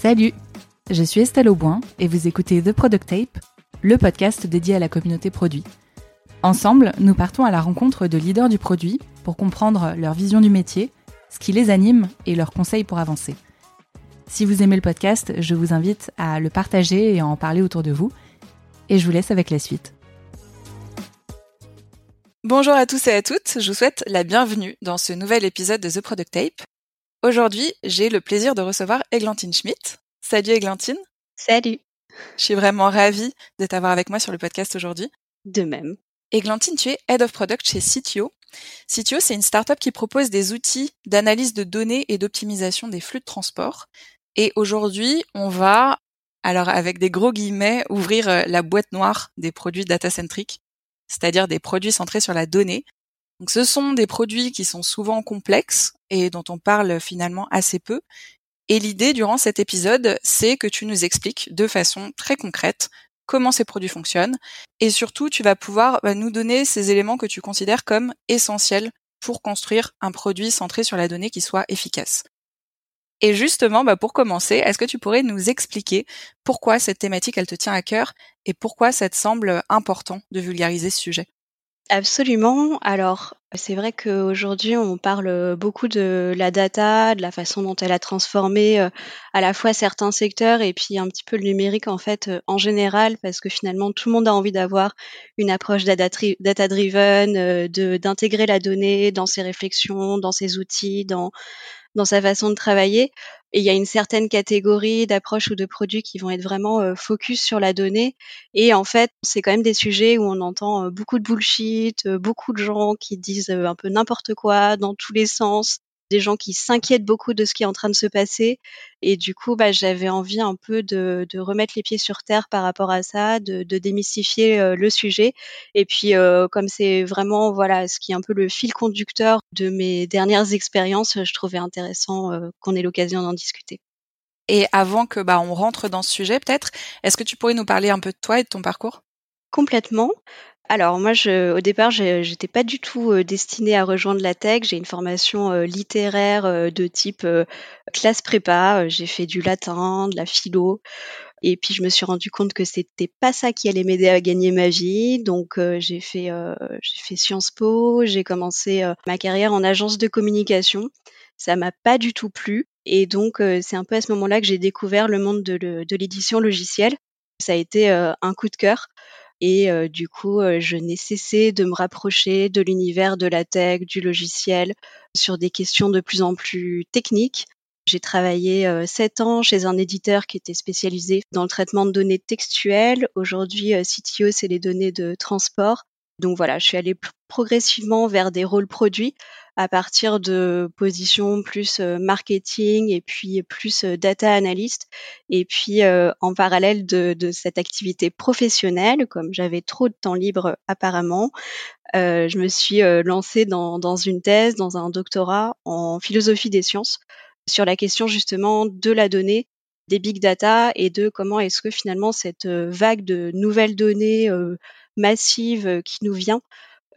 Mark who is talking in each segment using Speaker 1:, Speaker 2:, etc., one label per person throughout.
Speaker 1: Salut, je suis Estelle Auboin et vous écoutez The Product Tape, le podcast dédié à la communauté produit. Ensemble, nous partons à la rencontre de leaders du produit pour comprendre leur vision du métier, ce qui les anime et leurs conseils pour avancer. Si vous aimez le podcast, je vous invite à le partager et à en parler autour de vous. Et je vous laisse avec la suite. Bonjour à tous et à toutes, je vous souhaite la bienvenue dans ce nouvel épisode de The Product Tape. Aujourd'hui, j'ai le plaisir de recevoir Eglantine Schmidt. Salut Eglantine.
Speaker 2: Salut.
Speaker 1: Je suis vraiment ravie de t'avoir avec moi sur le podcast aujourd'hui.
Speaker 2: De même.
Speaker 1: Eglantine, tu es Head of Product chez CTO. CTO, c'est une startup qui propose des outils d'analyse de données et d'optimisation des flux de transport. Et aujourd'hui, on va, alors avec des gros guillemets, ouvrir euh, la boîte noire des produits data-centric, c'est-à-dire des produits centrés sur la donnée. Donc ce sont des produits qui sont souvent complexes et dont on parle finalement assez peu. Et l'idée durant cet épisode, c'est que tu nous expliques de façon très concrète comment ces produits fonctionnent et surtout tu vas pouvoir bah, nous donner ces éléments que tu considères comme essentiels pour construire un produit centré sur la donnée qui soit efficace. Et justement, bah pour commencer, est-ce que tu pourrais nous expliquer pourquoi cette thématique, elle te tient à cœur et pourquoi ça te semble important de vulgariser ce sujet?
Speaker 2: Absolument. Alors, c'est vrai qu'aujourd'hui, on parle beaucoup de la data, de la façon dont elle a transformé euh, à la fois certains secteurs et puis un petit peu le numérique en fait euh, en général, parce que finalement, tout le monde a envie d'avoir une approche data-driven, euh, d'intégrer la donnée dans ses réflexions, dans ses outils, dans dans sa façon de travailler. Et il y a une certaine catégorie d'approches ou de produits qui vont être vraiment euh, focus sur la donnée. Et en fait, c'est quand même des sujets où on entend euh, beaucoup de bullshit, euh, beaucoup de gens qui disent un peu n'importe quoi dans tous les sens, des gens qui s'inquiètent beaucoup de ce qui est en train de se passer. Et du coup, bah, j'avais envie un peu de, de, remettre les pieds sur terre par rapport à ça, de, de démystifier euh, le sujet. Et puis, euh, comme c'est vraiment voilà ce qui est un peu le fil conducteur de mes dernières expériences, je trouvais intéressant euh, qu'on ait l'occasion d'en discuter.
Speaker 1: Et avant que bah, on rentre dans ce sujet, peut-être, est-ce que tu pourrais nous parler un peu de toi et de ton parcours?
Speaker 2: Complètement. Alors moi, je, au départ, j'étais pas du tout euh, destinée à rejoindre la tech. J'ai une formation euh, littéraire euh, de type classe prépa. J'ai fait du latin, de la philo, et puis je me suis rendu compte que c'était pas ça qui allait m'aider à gagner ma vie. Donc j'ai fait j'ai fait Sciences Po. J'ai commencé ma carrière en agence de communication. Ça m'a pas du tout plu, et donc c'est un peu à ce moment-là que j'ai découvert le monde de, de l'édition logicielle. Ça a été un coup de cœur. Et du coup, je n'ai cessé de me rapprocher de l'univers de la tech, du logiciel, sur des questions de plus en plus techniques. J'ai travaillé sept ans chez un éditeur qui était spécialisé dans le traitement de données textuelles. Aujourd'hui, CTO, c'est les données de transport. Donc voilà, je suis allée progressivement vers des rôles produits à partir de positions plus euh, marketing et puis plus euh, data analyst. Et puis euh, en parallèle de, de, cette activité professionnelle, comme j'avais trop de temps libre apparemment, je me suis lancée dans, dans une thèse, dans un doctorat en philosophie des sciences sur la question justement de la donnée des big data et de comment est-ce que finalement cette vague de nouvelles données massives qui nous vient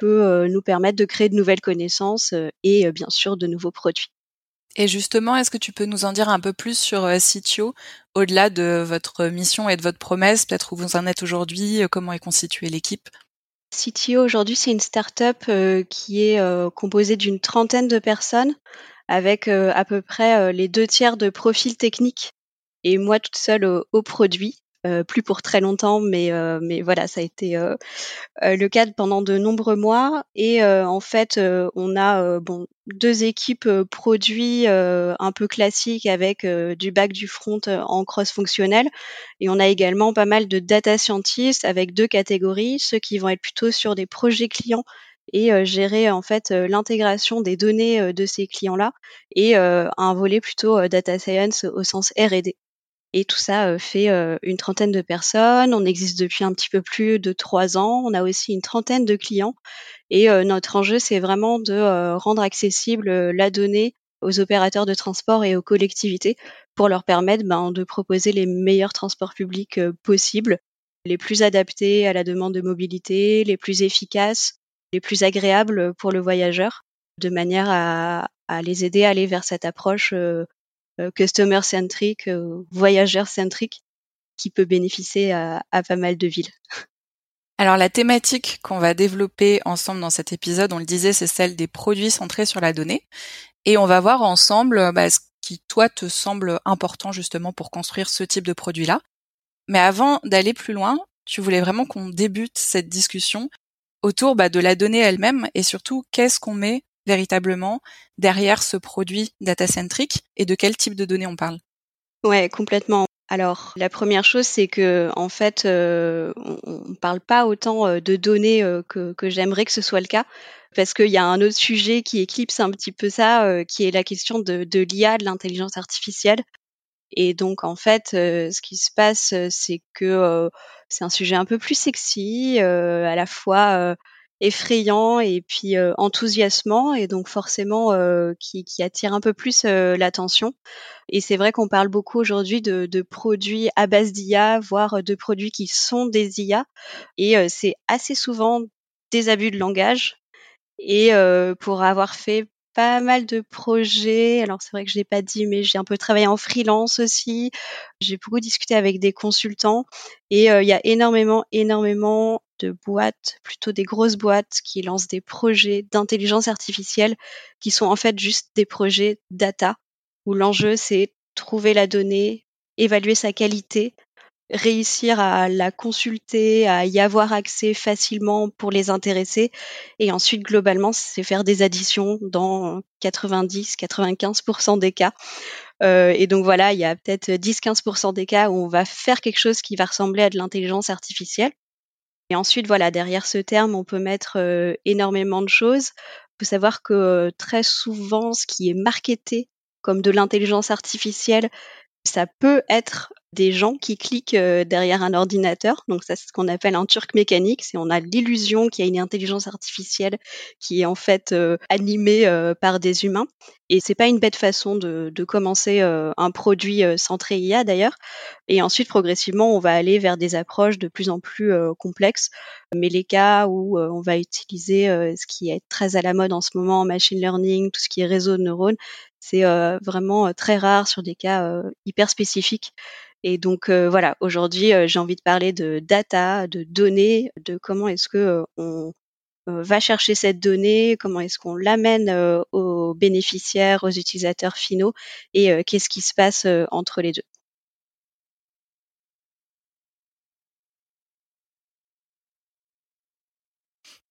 Speaker 2: peut euh, nous permettre de créer de nouvelles connaissances euh, et euh, bien sûr de nouveaux produits.
Speaker 1: Et justement, est-ce que tu peux nous en dire un peu plus sur CTO, au-delà de votre mission et de votre promesse, peut-être où vous en êtes aujourd'hui, comment est constituée l'équipe?
Speaker 2: CTO aujourd'hui, c'est une start-up qui est composée d'une trentaine de personnes avec à peu près les deux tiers de profils techniques et moi toute seule au produit. Euh, plus pour très longtemps, mais euh, mais voilà, ça a été euh, le cas pendant de nombreux mois. Et en fait, on a deux équipes produits un peu classiques avec du back du front en cross fonctionnel, et on a également pas mal de data scientists avec deux catégories, ceux qui vont être plutôt sur des projets clients et gérer en fait l'intégration des données de ces clients-là et un volet plutôt data science au sens R&D. Et tout ça euh, fait euh, une trentaine de personnes. On existe depuis un petit peu plus de trois ans. On a aussi une trentaine de clients. Et euh, notre enjeu, c'est vraiment de rendre accessible la donnée aux opérateurs de transport et aux collectivités pour leur permettre ben, de proposer les meilleurs transports publics possibles, les plus adaptés à la demande de mobilité, les plus efficaces, les plus agréables pour le voyageur, de manière à, à les aider à aller vers cette approche customer centric, voyageur centric, qui peut bénéficier à, pas mal de villes.
Speaker 1: Alors la thématique qu'on va développer ensemble dans cet épisode, on le disait, c'est celle des produits centrés sur la donnée. Et on va voir ensemble bah, ce qui, toi, te semble important justement pour construire ce type de produit-là. Mais avant d'aller plus loin, tu voulais vraiment qu'on débute cette discussion autour bah, de la donnée elle-même et surtout qu'est-ce qu'on met véritablement derrière ce produit data-centric et de quel type de données on parle?
Speaker 2: Ouais, complètement. Alors, la première chose, c'est que en fait, euh, on ne parle pas autant euh, de données euh, que, j'aimerais que ce soit le cas, parce qu'il y a un autre sujet qui éclipse un petit peu ça, qui est la question de, de l'IA, de l'intelligence artificielle. Et donc, en fait, ce qui se passe, c'est que c'est un sujet un peu plus sexy, à la fois effrayant et puis enthousiasmant, et donc forcément qui, qui, attire un peu plus l'attention. Et c'est vrai qu'on parle beaucoup aujourd'hui de, de, produits à base d'IA, voire de produits qui sont des IA, et c'est assez souvent des abus de langage. Et pour avoir fait pas mal de projets. Alors c'est vrai que je l'ai pas dit, mais j'ai un peu travaillé en freelance aussi. J'ai beaucoup discuté avec des consultants et il y a énormément, énormément de boîtes, plutôt des grosses boîtes qui lancent des projets d'intelligence artificielle qui sont en fait juste des projets data où l'enjeu c'est trouver la donnée, évaluer sa qualité, réussir à la consulter, à y avoir accès facilement pour les intéresser. Et ensuite, globalement, c'est faire des additions dans 90-95% des cas. Euh, et donc voilà, il y a peut-être 10-15% des cas où on va faire quelque chose qui va ressembler à de l'intelligence artificielle. Et ensuite, voilà, derrière ce terme, on peut mettre euh, énormément de choses. Il faut savoir que euh, très souvent, ce qui est marketé comme de l'intelligence artificielle, ça peut être des gens qui cliquent euh, derrière un ordinateur. Donc ça, c'est ce qu'on appelle un turc mécanique. C'est on a l'illusion qu'il y a une intelligence artificielle qui est en fait euh, animée euh, par des humains. Et c'est pas une bête façon de, de commencer un produit centré IA d'ailleurs. Et ensuite, progressivement, on va aller vers des approches de plus en plus complexes. Mais les cas où on va utiliser ce qui est très à la mode en ce moment, machine learning, tout ce qui est réseau de neurones, c'est vraiment très rare sur des cas hyper spécifiques. Et donc voilà, aujourd'hui, j'ai envie de parler de data, de données, de comment est-ce que on va chercher cette donnée, comment est-ce qu'on l'amène aux bénéficiaires, aux utilisateurs finaux, et qu'est-ce qui se passe entre les deux.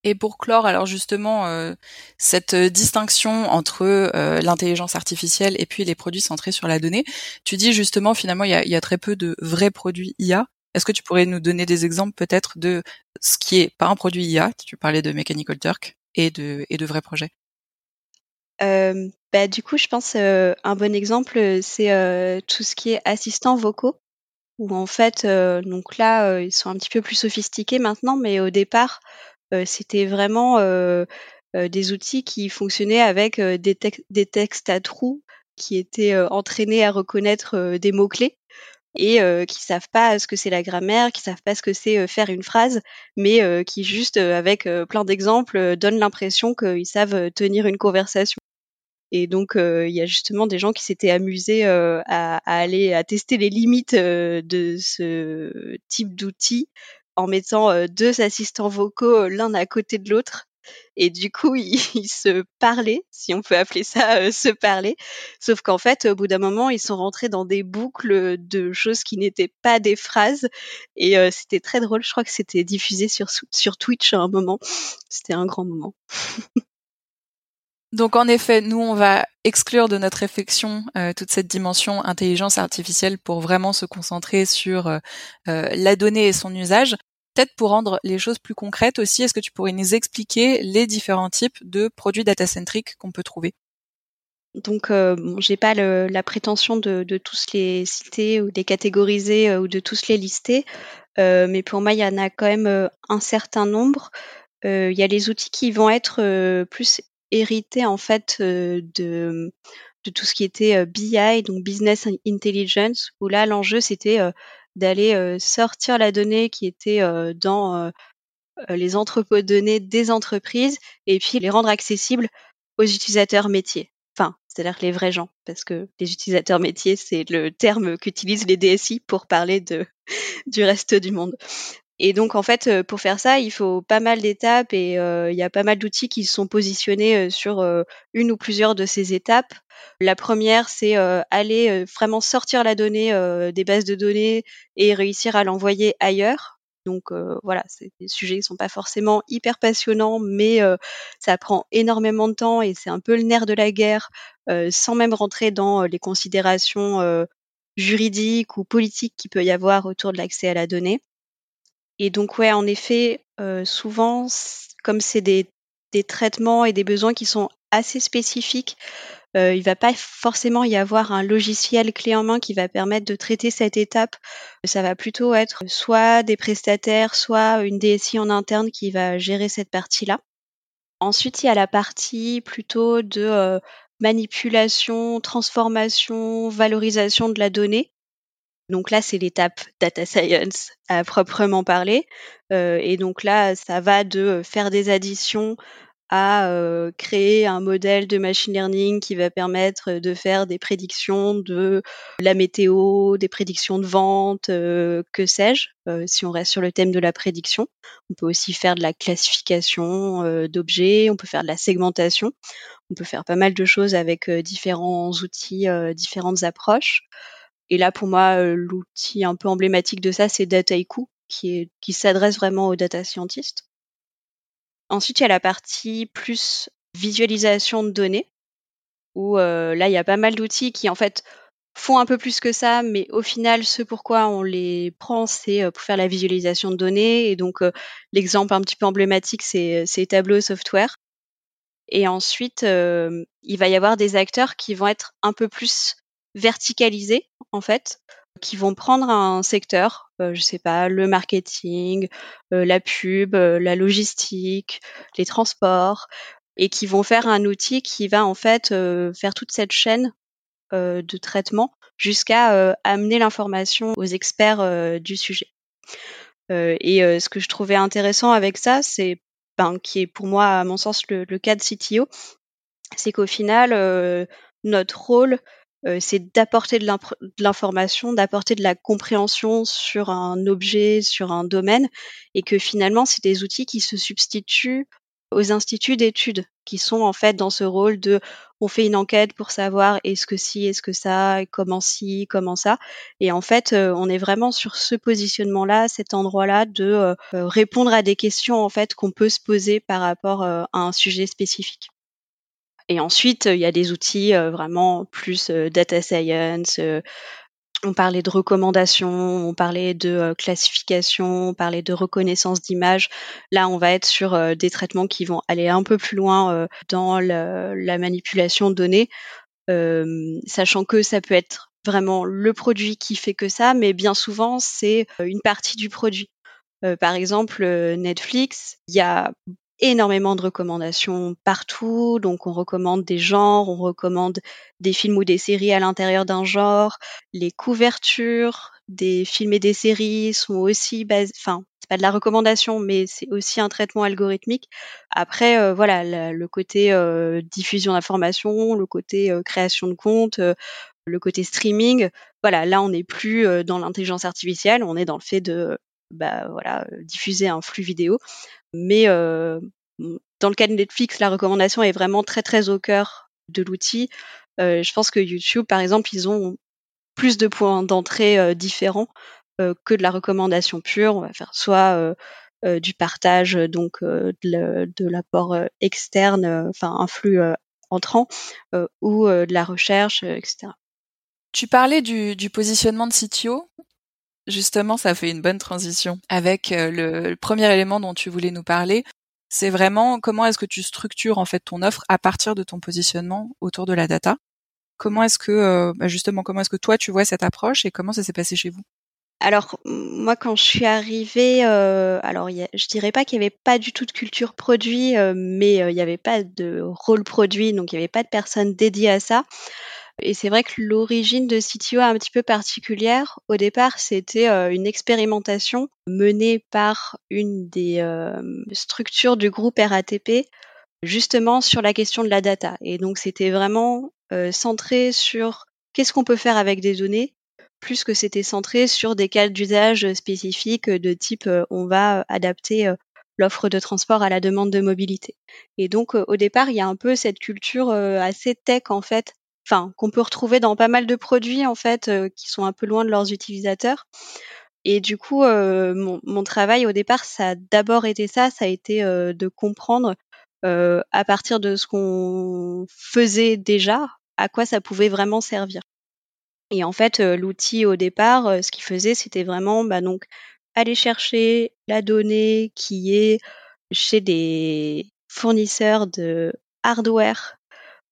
Speaker 1: Et pour clore, alors justement, euh, cette euh, distinction entre euh, l'intelligence artificielle et puis les produits centrés sur la donnée, tu dis justement finalement il y a, y a, très peu de vrais produits IA. Est-ce que tu pourrais nous donner des exemples peut-être de ce qui est pas un produit IA Tu parlais de Mechanical Turk et de, et de vrais projets.
Speaker 2: bah, du coup, je pense un bon exemple, c'est tout ce qui est assistants vocaux où en fait, donc là, ils sont un petit peu plus sophistiqués maintenant, mais au départ, c'était vraiment des outils qui fonctionnaient avec des, textes à trous qui étaient entraînés à reconnaître des mots-clés et qui savent pas ce que c'est la grammaire, qui savent pas ce que c'est faire une phrase, mais qui juste avec plein d'exemples donnent l'impression qu'ils savent tenir une conversation. Et donc, il y a justement des gens qui s'étaient amusés à, à, aller à tester les limites de ce type d'outils en mettant euh, deux assistants vocaux euh, l'un à côté de l'autre. Et du coup, ils, se parlaient, si on peut appeler ça euh, se parler. Sauf qu'en fait, au bout d'un moment, ils sont rentrés dans des boucles de choses qui n'étaient pas des phrases. Et c'était très drôle. Je crois que c'était diffusé sur, sur Twitch à un moment. C'était un grand moment.
Speaker 1: Donc en effet, nous on va exclure de notre réflexion toute cette dimension intelligence artificielle pour vraiment se concentrer sur la donnée et son usage. Peut-être pour rendre les choses plus concrètes aussi, est-ce que tu pourrais nous expliquer les différents types de produits data-centric qu'on peut trouver?
Speaker 2: Donc, euh, j'ai pas la prétention de, tous les citer ou de les catégoriser euh, ou de tous les lister, euh, mais pour moi, il y en a quand même un certain nombre. Il y a les outils qui vont être plus hérités en fait de tout ce qui était BI, donc Business Intelligence, où là, l'enjeu c'était d'aller sortir la donnée qui était dans les entrepôts de données des entreprises et puis les rendre accessibles aux utilisateurs métiers. Enfin, c'est-à-dire les vrais gens, parce que les utilisateurs métiers, c'est le terme qu'utilisent les DSI pour parler de, du reste du monde. Et donc en fait, euh, pour faire ça, il faut pas mal d'étapes et euh, il y a pas mal d'outils qui sont positionnés euh, sur une ou plusieurs de ces étapes. La première, c'est aller vraiment sortir la donnée des bases de données et réussir à l'envoyer ailleurs. Donc voilà, c'est des sujets qui sont pas forcément hyper passionnants, mais ça prend énormément de temps et c'est un peu le nerf de la guerre, sans même rentrer dans les considérations juridiques ou politiques qu'il peut y avoir autour de l'accès à la donnée. Et donc ouais, en effet, souvent, comme c'est des, des traitements et des besoins qui sont assez spécifiques, euh, il va pas forcément y avoir un logiciel clé en main qui va permettre de traiter cette étape. Ça va plutôt être soit des prestataires, soit une DSI en interne qui va gérer cette partie-là. Ensuite, il y a la partie plutôt de euh, manipulation, transformation, valorisation de la donnée. Donc là, c'est l'étape data science à proprement parler. Euh, et donc là, ça va de faire des additions à créer un modèle de machine learning qui va permettre de faire des prédictions de la météo, des prédictions de vente, que sais-je, si on reste sur le thème de la prédiction. On peut aussi faire de la classification d'objets, on peut faire de la segmentation, on peut faire pas mal de choses avec différents outils, différentes approches. Et là, pour moi, l'outil un peu emblématique de ça, c'est Dataiku, qui, qui s'adresse vraiment aux data scientists. Ensuite, il y a la partie plus visualisation de données, où euh, là, il y a pas mal d'outils qui, en fait, font un peu plus que ça, mais au final, ce pourquoi on les prend, c'est euh, pour faire la visualisation de données. Et donc, euh, l'exemple un petit peu emblématique, c'est Tableau Software. Et ensuite, il va y avoir des acteurs qui vont être un peu plus verticalisés, en fait, qui vont prendre un secteur, euh, je sais pas, le marketing, euh, la pub, euh, la logistique, les transports, et qui vont faire un outil qui va en fait faire toute cette chaîne de traitement jusqu'à amener l'information aux experts du sujet. et ce que je trouvais intéressant avec ça, c'est ben, qui est pour moi, à mon sens, le, le cas de CTO, c'est qu'au final, notre rôle, c'est d'apporter de l'information, d'apporter de la compréhension sur un objet, sur un domaine, et que finalement, c'est des outils qui se substituent aux instituts d'études, qui sont en fait dans ce rôle de on fait une enquête pour savoir est-ce que si, est-ce que ça, comment si, comment ça. Et en fait, on est vraiment sur ce positionnement-là, cet endroit-là, de répondre à des questions en fait qu'on peut se poser par rapport à un sujet spécifique. Et ensuite, il y a des outils euh, vraiment plus euh, data science. Euh, on parlait de recommandations, on parlait de classification, on parlait de reconnaissance d'images. Là, on va être sur des traitements qui vont aller un peu plus loin dans la manipulation de données, sachant que ça peut être vraiment le produit qui fait que ça, mais bien souvent, c'est une partie du produit. par exemple, Netflix, il y a énormément de recommandations partout. Donc, on recommande des genres, on recommande des films ou des séries à l'intérieur d'un genre. Les couvertures des films et des séries sont aussi enfin, c'est pas de la recommandation, mais c'est aussi un traitement algorithmique. Après, euh, voilà, le côté euh, diffusion d'informations, le côté euh, création de comptes, le côté streaming. Voilà, là, on n'est plus dans l'intelligence artificielle, on est dans le fait de bah, voilà, diffuser un flux vidéo. Mais euh, dans le cas de Netflix, la recommandation est vraiment très très au cœur de l'outil. Euh, je pense que YouTube, par exemple, ils ont plus de points d'entrée euh, différents que de la recommandation pure. On va faire soit du partage donc de l'apport externe, enfin un flux entrant, ou de la recherche, etc.
Speaker 1: Tu parlais du, du positionnement de CTO. Justement, ça fait une bonne transition avec euh, le, premier élément dont tu voulais nous parler. C'est vraiment comment est-ce que tu structures en fait ton offre à partir de ton positionnement autour de la data? Comment est-ce que euh, bah, justement comment est-ce que toi tu vois cette approche et comment ça s'est passé chez vous?
Speaker 2: Alors moi quand je suis arrivée, euh, alors je dirais pas qu'il y avait pas du tout de culture produit, mais il n'y avait pas de rôle produit, donc il n'y avait pas de personne dédiée à ça. Et c'est vrai que l'origine de CTO est un petit peu particulière. Au départ, c'était euh, une expérimentation menée par une des euh, structures du groupe RATP, justement sur la question de la data. Et donc, c'était vraiment centré sur qu'est-ce qu'on peut faire avec des données, plus que c'était centré sur des cas d'usage spécifiques de type on va adapter l'offre de transport à la demande de mobilité. Et donc au départ, il y a un peu cette culture assez tech en fait, qu'on peut retrouver dans pas mal de produits en fait qui sont un peu loin de leurs utilisateurs. Et du coup, mon, mon, travail au départ, ça a d'abord été ça, ça a été de comprendre à partir de ce qu'on faisait déjà, à quoi ça pouvait vraiment servir. Et en fait, l'outil au départ, ce qu'il faisait, c'était vraiment bah, donc aller chercher la donnée qui est chez des fournisseurs de hardware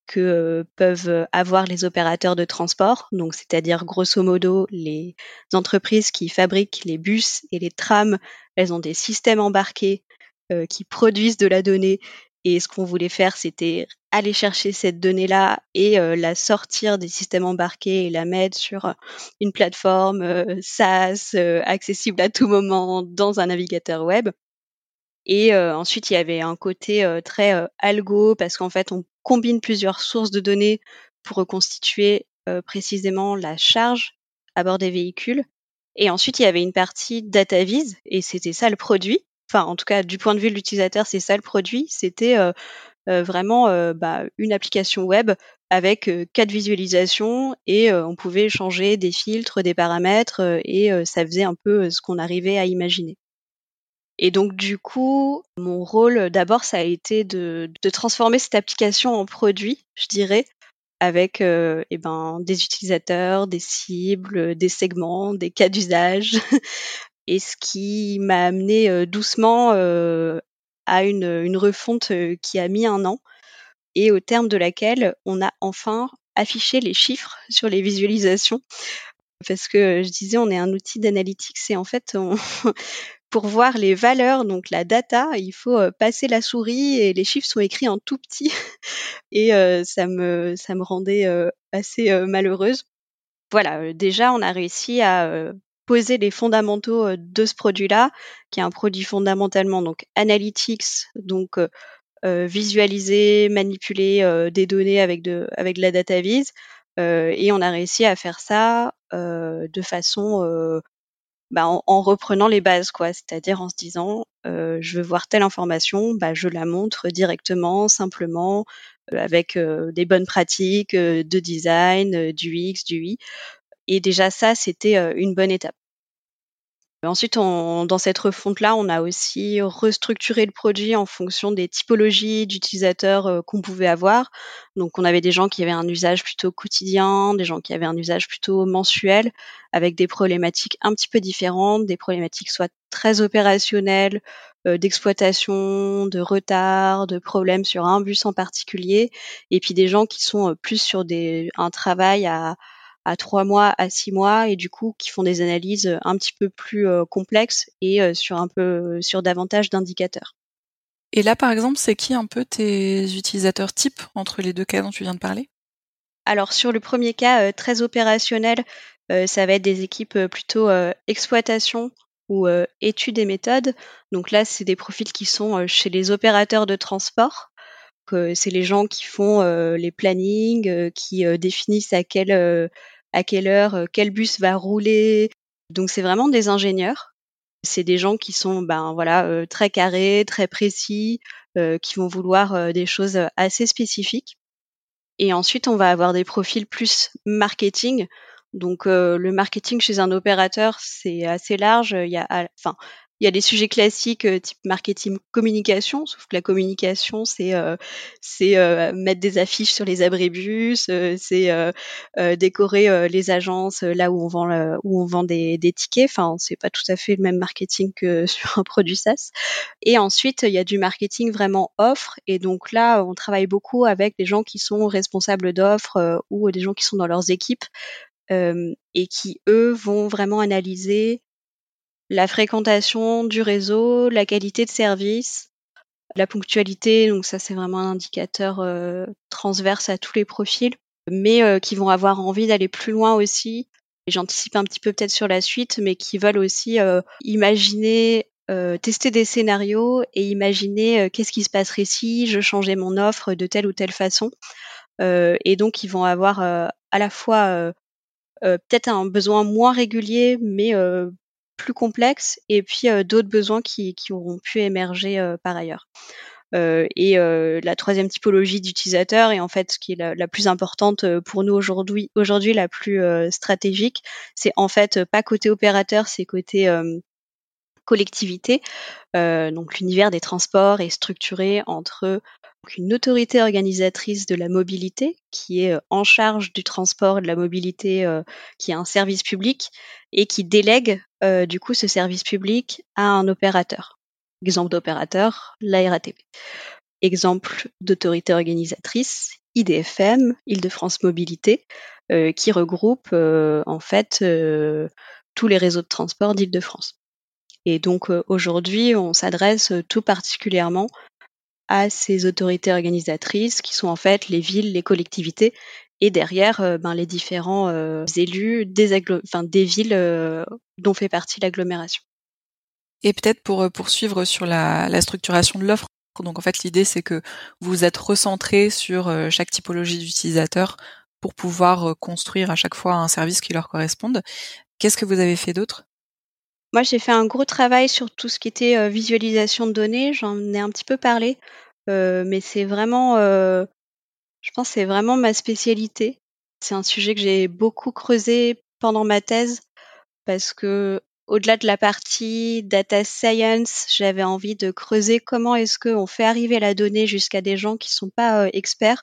Speaker 2: que peuvent avoir les opérateurs de transport, donc c'est-à-dire grosso modo les entreprises qui fabriquent les bus et les trams, elles ont des systèmes embarqués qui produisent de la donnée et ce qu'on voulait faire, c'était aller chercher cette donnée-là et euh, la sortir des systèmes embarqués et la mettre sur euh, une plateforme euh, SaaS accessible à tout moment dans un navigateur web. Et ensuite, il y avait un côté très algo parce qu'en fait, on combine plusieurs sources de données pour reconstituer précisément la charge à bord des véhicules. Et ensuite, il y avait une partie data vise et c'était ça le produit enfin en tout cas du point de vue de l'utilisateur, c'est ça le produit. C'était euh, euh, vraiment euh, bah, une application web avec quatre visualisations et on pouvait changer des filtres, des paramètres et ça faisait un peu ce qu'on arrivait à imaginer. Et donc du coup, mon rôle d'abord, ça a été de, de, transformer cette application en produit, je dirais, avec eh ben, des utilisateurs, des cibles, des segments, des cas d'usage, et ce qui m'a amené doucement à une, refonte qui a mis un an et au terme de laquelle on a enfin affiché les chiffres sur les visualisations. Parce que je disais on est un outil d'analytics et en fait pour voir les valeurs donc la data il faut passer la souris et les chiffres sont écrits en tout petit. Et ça me ça me rendait assez malheureuse. Voilà déjà on a réussi à poser les fondamentaux euh, de ce produit-là, qui est un produit fondamentalement donc analytics, donc euh, euh, visualiser, manipuler des données avec de avec la data vise, et on a réussi à faire ça de façon bah, en, reprenant les bases, quoi. C'est-à-dire en se disant, je veux voir telle information, bah, je la montre directement, simplement, avec des bonnes pratiques de design, du X, du Y. Et déjà ça, c'était une bonne étape. Ensuite, dans cette refonte-là, on a aussi restructuré le produit en fonction des typologies d'utilisateurs qu'on pouvait avoir. Donc, on avait des gens qui avaient un usage plutôt quotidien, des gens qui avaient un usage plutôt mensuel, avec des problématiques un petit peu différentes, des problématiques soit très opérationnelles, d'exploitation, de retard, de problèmes sur un bus en particulier, et puis des gens qui sont plus sur des, un travail à à trois mois, à six mois, et du coup qui font des analyses un petit peu plus euh, complexes et euh, sur un peu sur davantage d'indicateurs.
Speaker 1: Et là, par exemple, c'est qui un peu tes utilisateurs types entre les deux cas dont tu viens de parler?
Speaker 2: Alors sur le premier cas, euh, très opérationnel, ça va être des équipes plutôt exploitation ou études et méthodes. Donc là, c'est des profils qui sont chez les opérateurs de transport. C'est les gens qui font les plannings, qui définissent à quelle à quelle heure, euh, quel bus va rouler. Donc c'est vraiment des ingénieurs. C'est des gens qui sont ben voilà euh, très carrés, très précis, euh, qui vont vouloir des choses assez spécifiques. Et ensuite on va avoir des profils plus marketing. Donc le marketing chez un opérateur c'est assez large. Il y a enfin il y a des sujets classiques euh, type marketing communication, sauf que la communication, c'est euh, c'est euh, mettre des affiches sur les abribus, c'est décorer les agences là où on vend où on vend des, des tickets. Enfin, c'est pas tout à fait le même marketing que sur un produit SaaS. Et ensuite, il y a du marketing vraiment offre. Et donc là, on travaille beaucoup avec des gens qui sont responsables d'offres ou des gens qui sont dans leurs équipes et qui eux vont vraiment analyser la fréquentation du réseau, la qualité de service, la ponctualité, donc ça c'est vraiment un indicateur euh, transverse à tous les profils, mais euh, qui vont avoir envie d'aller plus loin aussi. Et j'anticipe un petit peu peut-être sur la suite, mais qui veulent aussi euh, imaginer, tester des scénarios et imaginer qu'est-ce qui se passerait si je changeais mon offre de telle ou telle façon. et donc ils vont avoir à la fois peut-être un besoin moins régulier, mais plus complexe, et puis d'autres besoins qui, auront pu émerger par ailleurs. Euh, et euh, la troisième typologie d'utilisateurs, et en fait ce qui est la, la plus importante pour nous aujourd'hui, aujourd'hui la plus stratégique, c'est en fait pas côté opérateur, c'est côté collectivité. Euh, donc l'univers des transports est structuré entre une autorité organisatrice de la mobilité qui est euh, en charge du transport et de la mobilité, euh, qui est un service public et qui délègue du coup ce service public à un opérateur. Exemple d'opérateur, la RATP. Exemple d'autorité organisatrice, IDFM, Île-de-France Mobilité, qui regroupe en fait tous les réseaux de transport d'Île-de-France. Et donc euh, aujourd'hui, on s'adresse euh, tout particulièrement à ces autorités organisatrices qui sont en fait les villes, les collectivités et derrière euh, ben, les différents élus des, villes dont fait partie l'agglomération.
Speaker 1: Et peut-être pour poursuivre sur la, la structuration de l'offre, donc en fait l'idée c'est que vous êtes recentré sur chaque typologie d'utilisateur pour pouvoir construire à chaque fois un service qui leur corresponde. Qu'est-ce que vous avez fait d'autre?
Speaker 2: Moi, j'ai fait un gros travail sur tout ce qui était euh, visualisation de données. J'en ai un petit peu parlé, euh, mais c'est vraiment, euh, je pense, c'est vraiment ma spécialité. C'est un sujet que j'ai beaucoup creusé pendant ma thèse parce que au-delà de la partie data science, j'avais envie de creuser comment est-ce qu'on fait arriver la donnée jusqu'à des gens qui sont pas experts.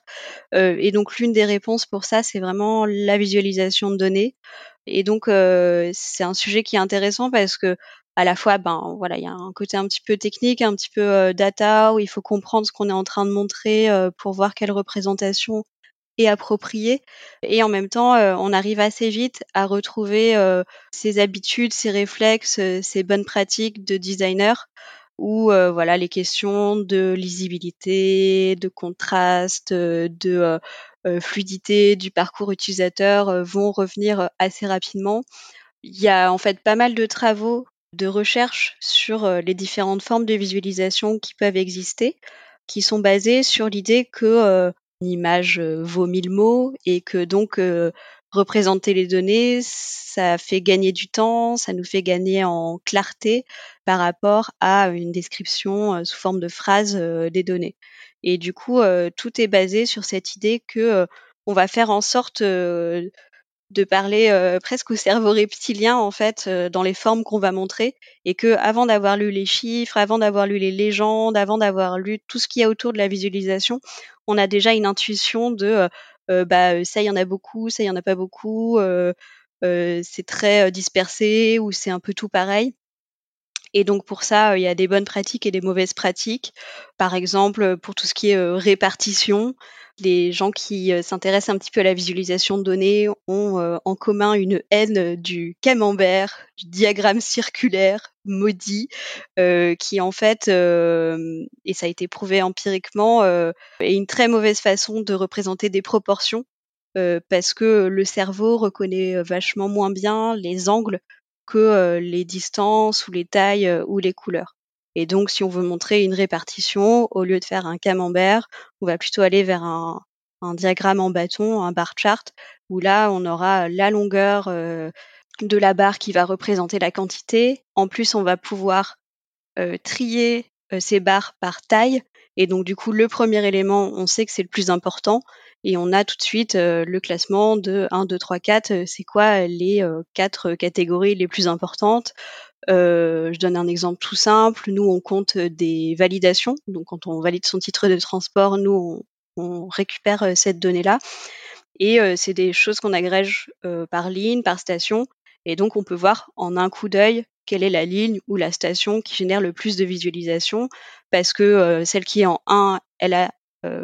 Speaker 2: et donc l'une des réponses pour ça, c'est vraiment la visualisation de données. Et donc euh, c'est un sujet qui est intéressant parce que à la fois, ben voilà, il y a un côté un petit peu technique, un petit peu euh, data où il faut comprendre ce qu'on est en train de montrer euh, pour voir quelle représentation est appropriée. Et en même temps, on arrive assez vite à retrouver ses habitudes, ses réflexes, ses bonnes pratiques de designer où voilà les questions de lisibilité, de contraste, de euh, fluidité du parcours utilisateur euh, vont revenir euh, assez rapidement. Il y a en fait pas mal de travaux de recherche sur les différentes formes de visualisation qui peuvent exister, qui sont basées sur l'idée que une image vaut mille mots et que donc représenter les données, ça fait gagner du temps, ça nous fait gagner en clarté par rapport à une description sous forme de phrase des données. Et du coup, euh, tout est basé sur cette idée que euh, on va faire en sorte euh, de parler presque au cerveau reptilien en fait dans les formes qu'on va montrer et que avant d'avoir lu les chiffres, avant d'avoir lu les légendes, avant d'avoir lu tout ce qu'il y a autour de la visualisation, on a déjà une intuition de bah ça il y en a beaucoup, ça il y en a pas beaucoup, c'est très dispersé ou c'est un peu tout pareil. Et donc pour ça, il y a des bonnes pratiques et des mauvaises pratiques. Par exemple, pour tout ce qui est répartition, les gens qui s'intéressent un petit peu à la visualisation de données ont en commun une haine du camembert, du diagramme circulaire maudit, qui en fait, et ça a été prouvé empiriquement, est une très mauvaise façon de représenter des proportions. parce que le cerveau reconnaît vachement moins bien les angles que les distances ou les tailles ou les couleurs. Et donc, si on veut montrer une répartition, au lieu de faire un camembert, on va plutôt aller vers un, diagramme en bâton, un bar chart, où là, on aura la longueur de la barre qui va représenter la quantité. En plus, on va pouvoir trier ces barres par taille. Et donc, du coup, le premier élément, on sait que c'est le plus important et on a tout de suite euh, le classement de 1, 2, 3, 4. C'est quoi les euh, quatre catégories les plus importantes? Euh, Je donne un exemple tout simple. Nous, on compte des validations. Donc, quand on valide son titre de transport, nous, on, récupère cette donnée-là. Et c'est des choses qu'on agrège par ligne, par station. Et donc, on peut voir en un coup d'œil quelle est la ligne ou la station qui génère le plus de visualisation, parce que celle qui est en 1, elle a euh,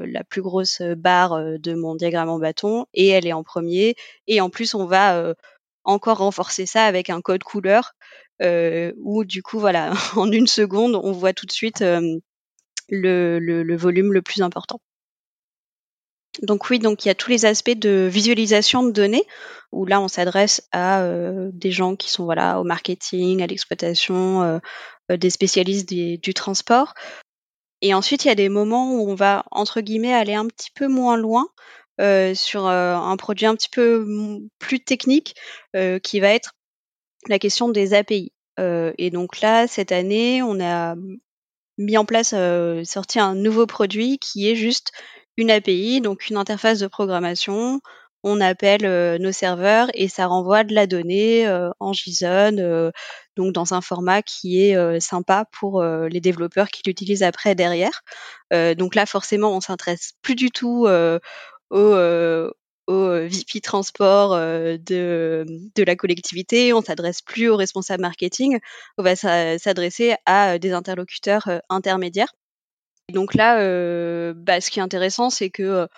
Speaker 2: la plus grosse euh, barre euh, de mon diagramme en bâton et elle est en premier. Et en plus, on va encore renforcer ça avec un code couleur où du coup, voilà, en une seconde, on voit tout de suite le, volume le plus important. Donc oui, donc il y a tous les aspects de visualisation de données où là on s'adresse à des gens qui sont voilà au marketing, à l'exploitation, des spécialistes du transport. Et ensuite, il y a des moments où on va, entre guillemets, aller un petit peu moins loin. sur un produit un petit peu plus technique qui va être la question des API. et donc là, cette année, on a mis en place, sorti un nouveau produit qui est juste une API, donc une interface de programmation. On appelle nos serveurs et ça renvoie de la donnée en JSON, donc dans un format qui est sympa pour les développeurs qui l'utilisent après derrière. donc là, forcément, on s'intéresse plus du tout aux, au VP transport de, de la collectivité, on s'adresse plus aux responsables marketing, on va s'adresser à des interlocuteurs intermédiaires. Donc là, bah, ce qui est intéressant, c'est que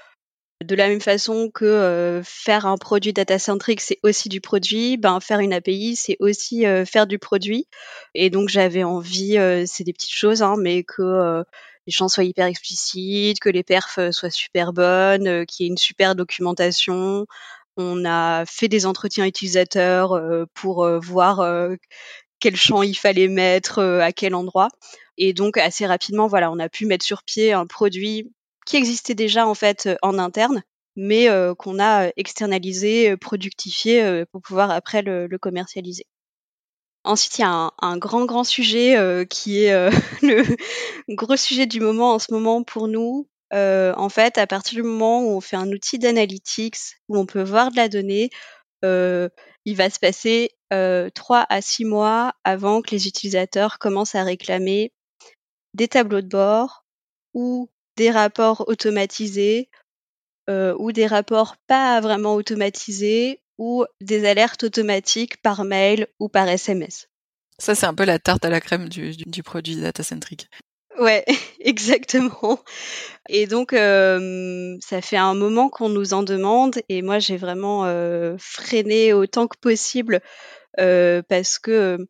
Speaker 2: de la même façon que faire un produit data-centric, c'est aussi du produit, ben, faire une API, c'est aussi faire du produit. Et donc j'avais envie, c'est des petites choses, hein, mais que les champs soient hyper explicites, que les perfs soient super bonnes, qu'il y ait une super documentation. On a fait des entretiens utilisateurs pour voir quel champ il fallait mettre, à quel endroit. Et donc assez rapidement, voilà, on a pu mettre sur pied un produit qui existait déjà en fait en interne, mais qu'on a externalisé, productifié pour pouvoir après le, commercialiser. Ensuite, il y a un, grand, grand sujet qui est le gros sujet du moment en ce moment pour nous. en fait, à partir du moment où on fait un outil d'analytics, où on peut voir de la donnée, il va se passer trois à six mois avant que les utilisateurs commencent à réclamer des tableaux de bord ou des rapports automatisés ou des rapports pas vraiment automatisés ou des alertes automatiques par mail ou par SMS.
Speaker 1: Ça, c'est un peu la tarte à la crème du, du, produit data-centric.
Speaker 2: Ouais, exactement. Et donc, ça fait un moment qu'on nous en demande et moi, j'ai vraiment freiné autant que possible parce que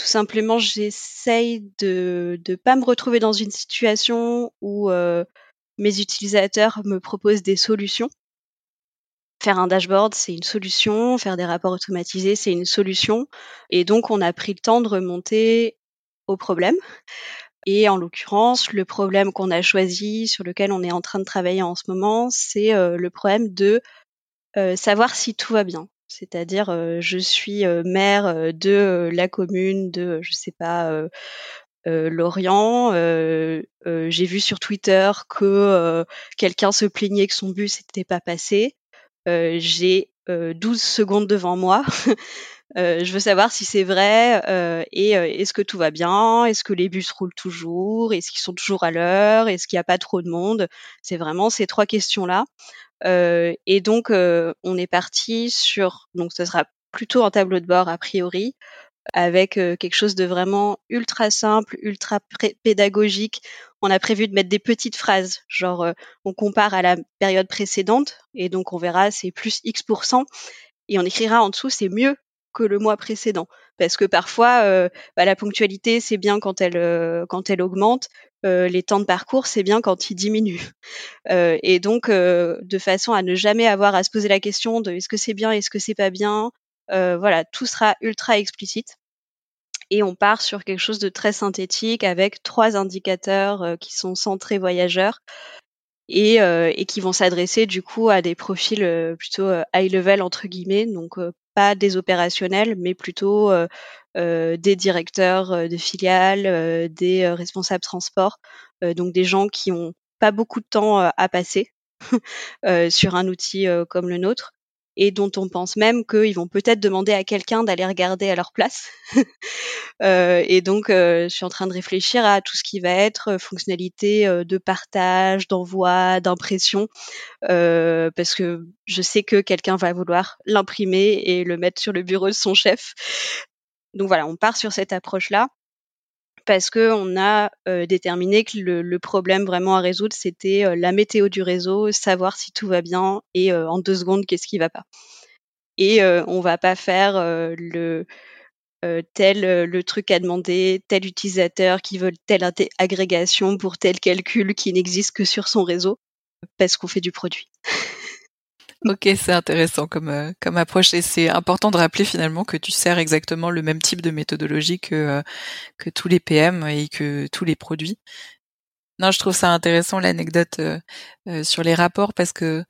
Speaker 2: tout simplement, j'essaye de ne pas me retrouver dans une situation où mes utilisateurs me proposent des solutions. Faire un dashboard, c'est une solution. Faire des rapports automatisés, c'est une solution. Et donc, on a pris le temps de remonter au problème. Et en l'occurrence, le problème qu'on a choisi, sur lequel on est en train de travailler en ce moment, c'est le problème de savoir si tout va bien. C'est-à-dire, je suis maire de la commune de, je sais pas, Lorient. J'ai vu sur Twitter que quelqu'un se plaignait que son bus n'était pas passé. J'ai 12 secondes devant moi. je veux savoir si c'est vrai et est-ce que tout va bien? Est-ce que les bus roulent toujours? Est-ce qu'ils sont toujours à l'heure? Est-ce qu'il n'y a pas trop de monde? C'est vraiment ces trois questions-là. et donc, on est parti sur, donc ce sera plutôt un tableau de bord a priori, avec quelque chose de vraiment ultra simple, ultra pédagogique. On a prévu de mettre des petites phrases, genre on compare à la période précédente, et donc on verra c'est plus X%, et on écrira en dessous c'est mieux que le mois précédent, parce que parfois bah, la ponctualité c'est bien quand elle quand elle augmente, les temps de parcours c'est bien quand ils diminuent, et donc de façon à ne jamais avoir à se poser la question de est-ce que c'est bien, est-ce que c'est pas bien, voilà tout sera ultra explicite. Et on part sur quelque chose de très synthétique avec trois indicateurs euh, qui sont centrés voyageurs et, euh, et qui vont s'adresser du coup à des profils euh, plutôt high level entre guillemets, donc pas des opérationnels, mais plutôt des directeurs de filiales, des responsables transport, donc des gens qui ont pas beaucoup de temps à passer sur un outil comme le nôtre et dont on pense même qu'ils vont peut-être demander à quelqu'un d'aller regarder à leur place. euh, et donc, euh, je suis en train de réfléchir à tout ce qui va être euh, fonctionnalité euh, de partage, d'envoi, d'impression, parce que je sais que quelqu'un va vouloir l'imprimer et le mettre sur le bureau de son chef. Donc voilà, on part sur cette approche-là parce qu'on a déterminé que le, problème vraiment à résoudre, c'était la météo du réseau, savoir si tout va bien et en deux secondes, qu'est-ce qui va pas. Et on va pas faire tel le truc à demander, tel utilisateur qui veut telle agrégation pour tel calcul qui n'existe que sur son réseau, parce qu'on fait du produit.
Speaker 1: Ok, c'est intéressant comme euh, comme approche et c'est important de rappeler finalement que tu sers exactement le même type de méthodologie que euh, que tous les PM et que tous les produits. Non, je trouve ça intéressant l'anecdote euh, sur les rapports parce que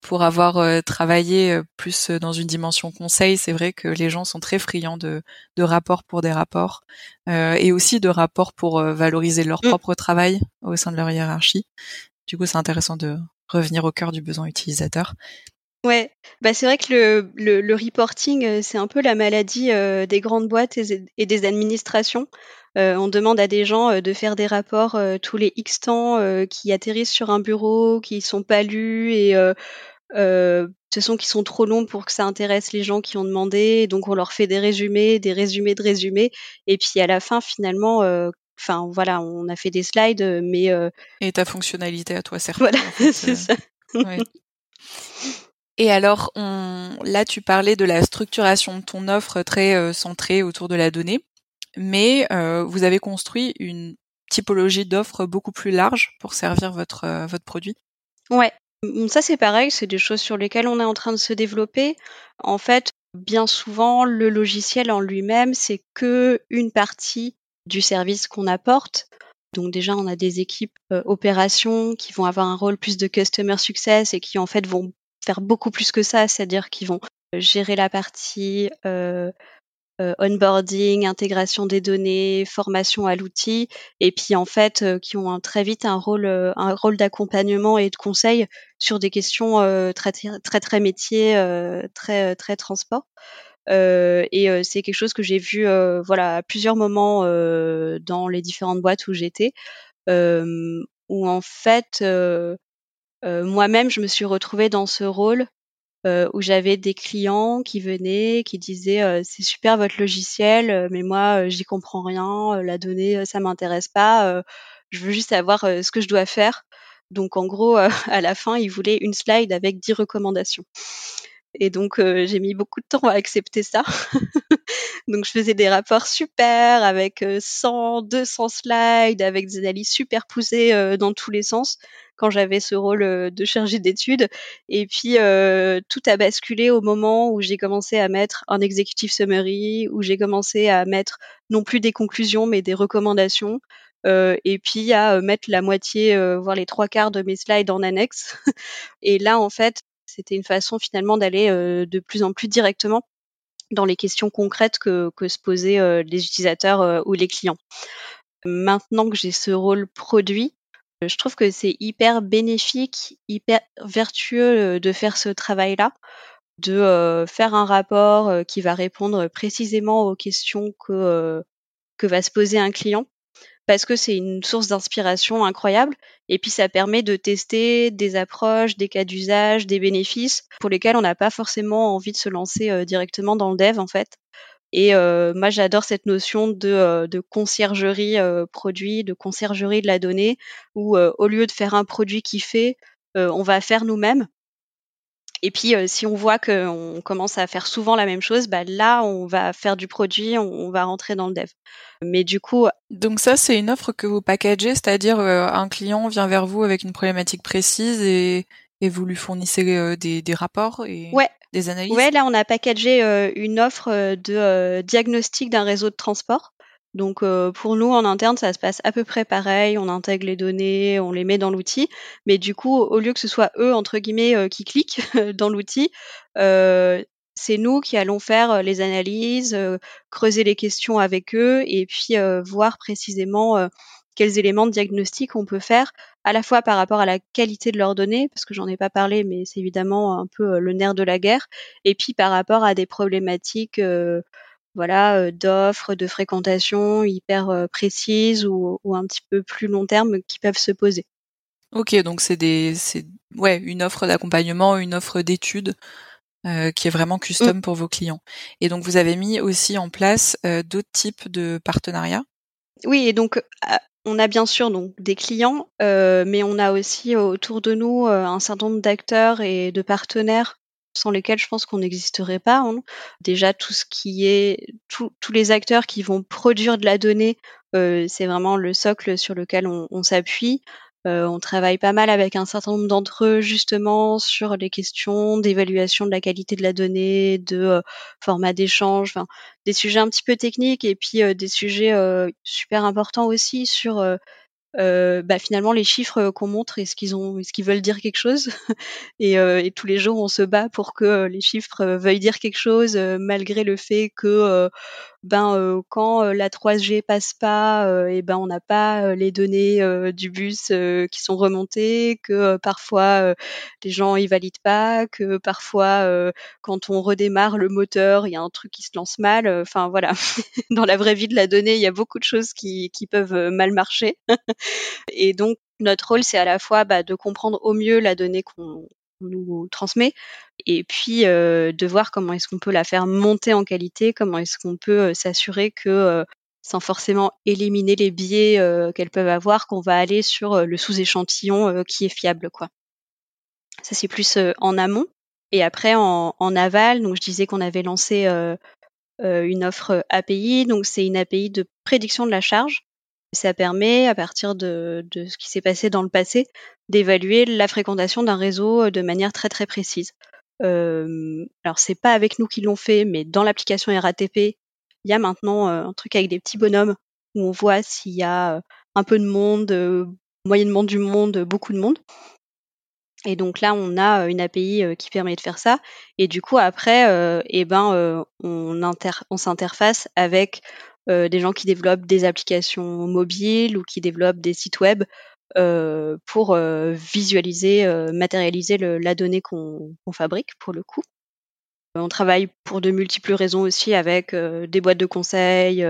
Speaker 1: pour avoir travaillé plus dans une dimension conseil, c'est vrai que les gens sont très friands de, de rapports pour des rapports et aussi de rapports pour valoriser leur mmh. propre travail au sein de leur hiérarchie. Du coup, c'est intéressant de revenir au cœur du besoin utilisateur.
Speaker 2: Ouais, bah c'est vrai que le, le, le reporting, c'est un peu la maladie des grandes boîtes et, des administrations. on demande à des gens de faire des rapports tous les X temps qui atterrissent sur un bureau, qui sont pas lus et euh, ce sont qui sont trop longs pour que ça intéresse les gens qui ont demandé. Donc on leur fait des résumés, des résumés de résumés, et puis à la fin finalement, euh, enfin voilà, on a fait des slides, mais euh,
Speaker 1: et ta fonctionnalité à toi certes.
Speaker 2: Voilà, c'est ça.
Speaker 1: Et alors, on... là, tu parlais de la structuration de ton offre très centrée autour de la donnée, mais vous avez construit une typologie d'offres beaucoup plus large pour servir votre votre produit.
Speaker 2: Ouais, ça, c'est pareil, c'est des choses sur lesquelles on est en train de se développer. En fait, bien souvent, le logiciel en lui-même, c'est que une partie du service qu'on apporte. Donc déjà, on a des équipes euh, opérations qui vont avoir un rôle plus de customer success et qui en fait vont faire beaucoup plus que ça, c'est-à-dire qu'ils vont gérer la partie euh, euh, onboarding, intégration des données, formation à l'outil, et puis en fait euh, qui ont très vite un rôle, euh, un rôle d'accompagnement et de conseil sur des questions très très très métiers, très très transport. et c'est quelque chose que j'ai vu voilà à plusieurs moments dans les différentes boîtes où j'étais, où en fait moi-même je me suis retrouvée dans ce rôle euh, où j'avais des clients qui venaient, qui disaient euh, c'est super votre logiciel, euh, mais moi j'y comprends rien, la donnée ça m'intéresse pas, je veux juste savoir ce que je dois faire. Donc en gros, à la fin, ils voulaient une slide avec 10 recommandations. Et donc j'ai mis beaucoup de temps à accepter ça. donc je faisais des rapports super avec 100, 200 slides, avec des analyses super poussées dans tous les sens quand j'avais ce rôle de chargé d'études. Et puis tout a basculé au moment où j'ai commencé à mettre un executive summary, où j'ai commencé à mettre non plus des conclusions mais des recommandations. et puis à mettre la moitié, voire les trois quarts de mes slides en annexe. et là, en fait, c'était une façon finalement d'aller de plus en plus directement dans les questions concrètes que, se posaient les utilisateurs ou les clients. Maintenant que j'ai ce rôle produit, je trouve que c'est hyper bénéfique, hyper vertueux de faire ce travail-là, de faire un rapport qui va répondre précisément aux questions que, que va se poser un client parce que c'est une source d'inspiration incroyable et puis ça permet de tester des approches, des cas d'usage, des bénéfices pour lesquels on n'a pas forcément envie de se lancer directement dans le dev en fait. Et euh, moi, j'adore cette notion de, euh, conciergerie euh, produit, de conciergerie de la donnée, où au lieu de faire un produit qui fait, on va faire nous-mêmes. Et puis, si on voit qu'on commence à faire souvent la même chose, bah, là, on va faire du produit, on, va rentrer dans le dev. Mais du coup.
Speaker 1: Donc ça, c'est une offre que vous packagez, c'est-à-dire un client vient vers vous avec une problématique précise et, et vous lui fournissez des, des rapports et
Speaker 2: ouais,
Speaker 1: des analyses?
Speaker 2: Ouais, là, on a packagé euh, une offre euh, de euh, diagnostic d'un réseau de transport. Donc pour nous en interne, ça se passe à peu près pareil. On intègre les données, on les met dans l'outil, mais du coup, au lieu que ce soit eux entre guillemets qui cliquent dans l'outil, c'est nous qui allons faire les analyses, creuser les questions avec eux et puis voir précisément quels éléments de diagnostic on peut faire, à la fois par rapport à la qualité de leurs données, parce que j'en ai pas parlé, mais c'est évidemment un peu euh, le nerf de la guerre, et puis par rapport à des problématiques euh, voilà, euh, d'offres, de fréquentation hyper précises ou, un petit peu plus long terme qui peuvent se poser.
Speaker 1: Ok, donc c'est des, c'est ouais, une offre d'accompagnement, une offre d'études qui est vraiment custom mmh. pour vos clients. Et donc vous avez mis aussi en place d'autres types de partenariats?
Speaker 2: Oui, et donc on a bien sûr donc des clients, euh, mais on a aussi autour de nous euh, un certain nombre d'acteurs et de partenaires sans lesquels je pense qu'on n'existerait pas. Hein. Déjà tout ce qui est tous les acteurs qui vont produire de la donnée, euh, c'est vraiment le socle sur lequel on s'appuie. Euh, on travaille pas mal avec un certain nombre d'entre eux justement sur les questions d'évaluation de la qualité de la donnée, de euh, format d'échange, des sujets un petit peu techniques et puis des sujets super importants aussi sur euh, bah, finalement les chiffres qu'on montre est-ce qu'ils ont est-ce qu'ils veulent dire quelque chose. Et, euh, et, tous les jours on se bat pour que les chiffres veuillent dire quelque chose malgré le fait que ben quand la 3G passe pas et ben on n'a pas les données du bus qui sont remontées que parfois les gens ils valident pas que parfois quand on redémarre le moteur il y a un truc qui se lance mal. Enfin voilà. Dans la vraie vie de la donnée il y a beaucoup de choses qui peuvent mal marcher et donc notre rôle, c'est à la fois bah, de comprendre au mieux la donnée qu'on nous transmet et puis euh, de voir comment est-ce qu'on peut la faire monter en qualité, comment est-ce qu'on peut euh, s'assurer que euh, sans forcément éliminer les biais qu'elles peuvent avoir, qu'on va aller sur le sous-échantillon qui est fiable. Ça c'est plus en amont. Et après en, en, aval, donc je disais qu'on avait lancé une offre API, donc c'est une API de prédiction de la charge. Ça permet, à partir de, ce qui s'est passé dans le passé, d'évaluer la fréquentation d'un réseau euh, de manière très très précise. Euh, alors c'est pas avec nous qu'ils l'ont fait, mais dans l'application RATP, il y a maintenant euh, un truc avec des petits bonhommes où on voit s'il y a un peu de monde, moyennement du monde, beaucoup de monde. Et donc là, on a une API qui permet de faire ça. Et du coup, après, eh ben, on, on s'interface avec euh, des gens qui développent des applications mobiles ou qui développent des sites web euh, pour euh, visualiser, matérialiser la donnée qu'on fabrique pour le coup. On travaille pour de multiples raisons aussi avec des boîtes de conseil,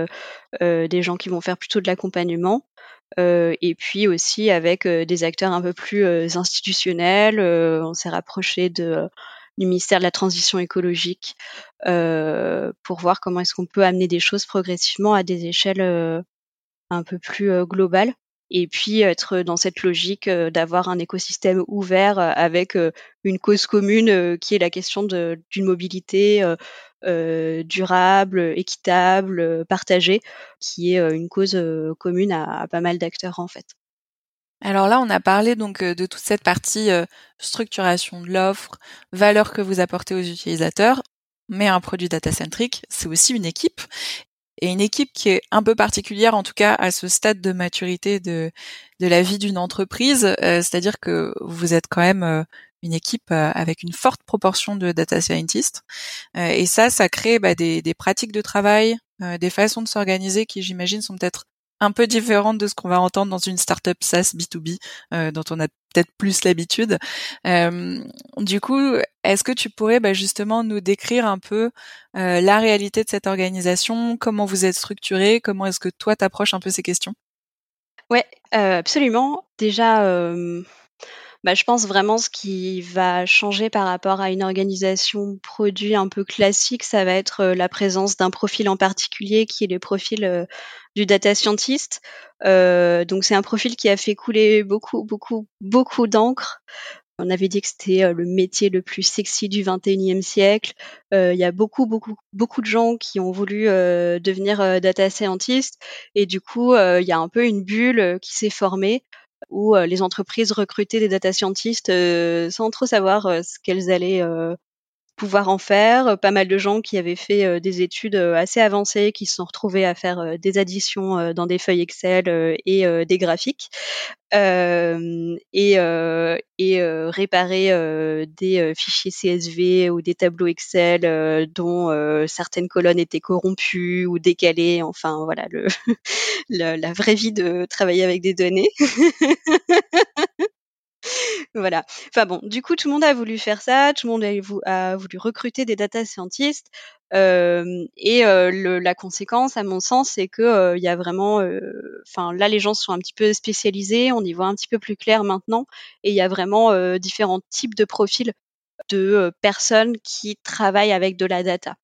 Speaker 2: des gens qui vont faire plutôt de l'accompagnement, et puis aussi avec des acteurs un peu plus institutionnels. on s'est rapproché de du ministère de la Transition écologique euh, pour voir comment est-ce qu'on peut amener des choses progressivement à des échelles euh, un peu plus euh, globales et puis être dans cette logique d'avoir un écosystème ouvert avec une cause commune qui est la question d'une mobilité durable, équitable, partagée, qui est une cause commune à, pas mal d'acteurs en fait.
Speaker 1: Alors là, on a parlé donc de toute cette partie structuration de l'offre, valeur que vous apportez aux utilisateurs, mais un produit data-centric, c'est aussi une équipe et une équipe qui est un peu particulière, en tout cas à ce stade de maturité de, la vie d'une entreprise, c'est-à-dire que vous êtes quand même une équipe avec une forte proportion de data scientists, et ça, ça crée bah, des, des, pratiques de travail, des façons de s'organiser qui, j'imagine, sont peut-être un peu différente de ce qu'on va entendre dans une startup SaaS B2B euh, dont on a peut-être plus l'habitude. Euh, du coup, est-ce que tu pourrais bah, justement nous décrire un peu euh, la réalité de cette organisation, comment vous êtes structuré, comment est-ce que toi t'approches un peu ces questions?
Speaker 2: Ouais, absolument. Déjà, bah, je pense vraiment ce qui va changer par rapport à une organisation produit un peu classique, ça va être la présence d'un profil en particulier qui est le profil du data scientist. Euh, donc c'est un profil qui a fait couler beaucoup, beaucoup, beaucoup d'encre. On avait dit que c'était le métier le plus sexy du 21e siècle. Il y a beaucoup, beaucoup, beaucoup de gens qui ont voulu devenir data scientist et du coup, il y a un peu une bulle qui s'est formée où les entreprises recrutaient des data scientists sans trop savoir ce qu'elles allaient pouvoir en faire. Pas mal de gens qui avaient fait des études assez avancées, qui se sont retrouvés à faire des additions dans des feuilles Excel et des graphiques. et, et réparer des fichiers CSV ou des tableaux Excel dont certaines colonnes étaient corrompues ou décalées. Enfin voilà le, la vraie vie de travailler avec des données. voilà. Enfin bon, du coup, tout le monde a voulu faire ça, tout le monde a, voulu recruter des data scientists. et la conséquence, à mon sens, c'est que il y a vraiment, enfin là, les gens sont un petit peu spécialisés, on y voit un petit peu plus clair maintenant, et il y a vraiment différents types de profils de personnes qui travaillent avec de la data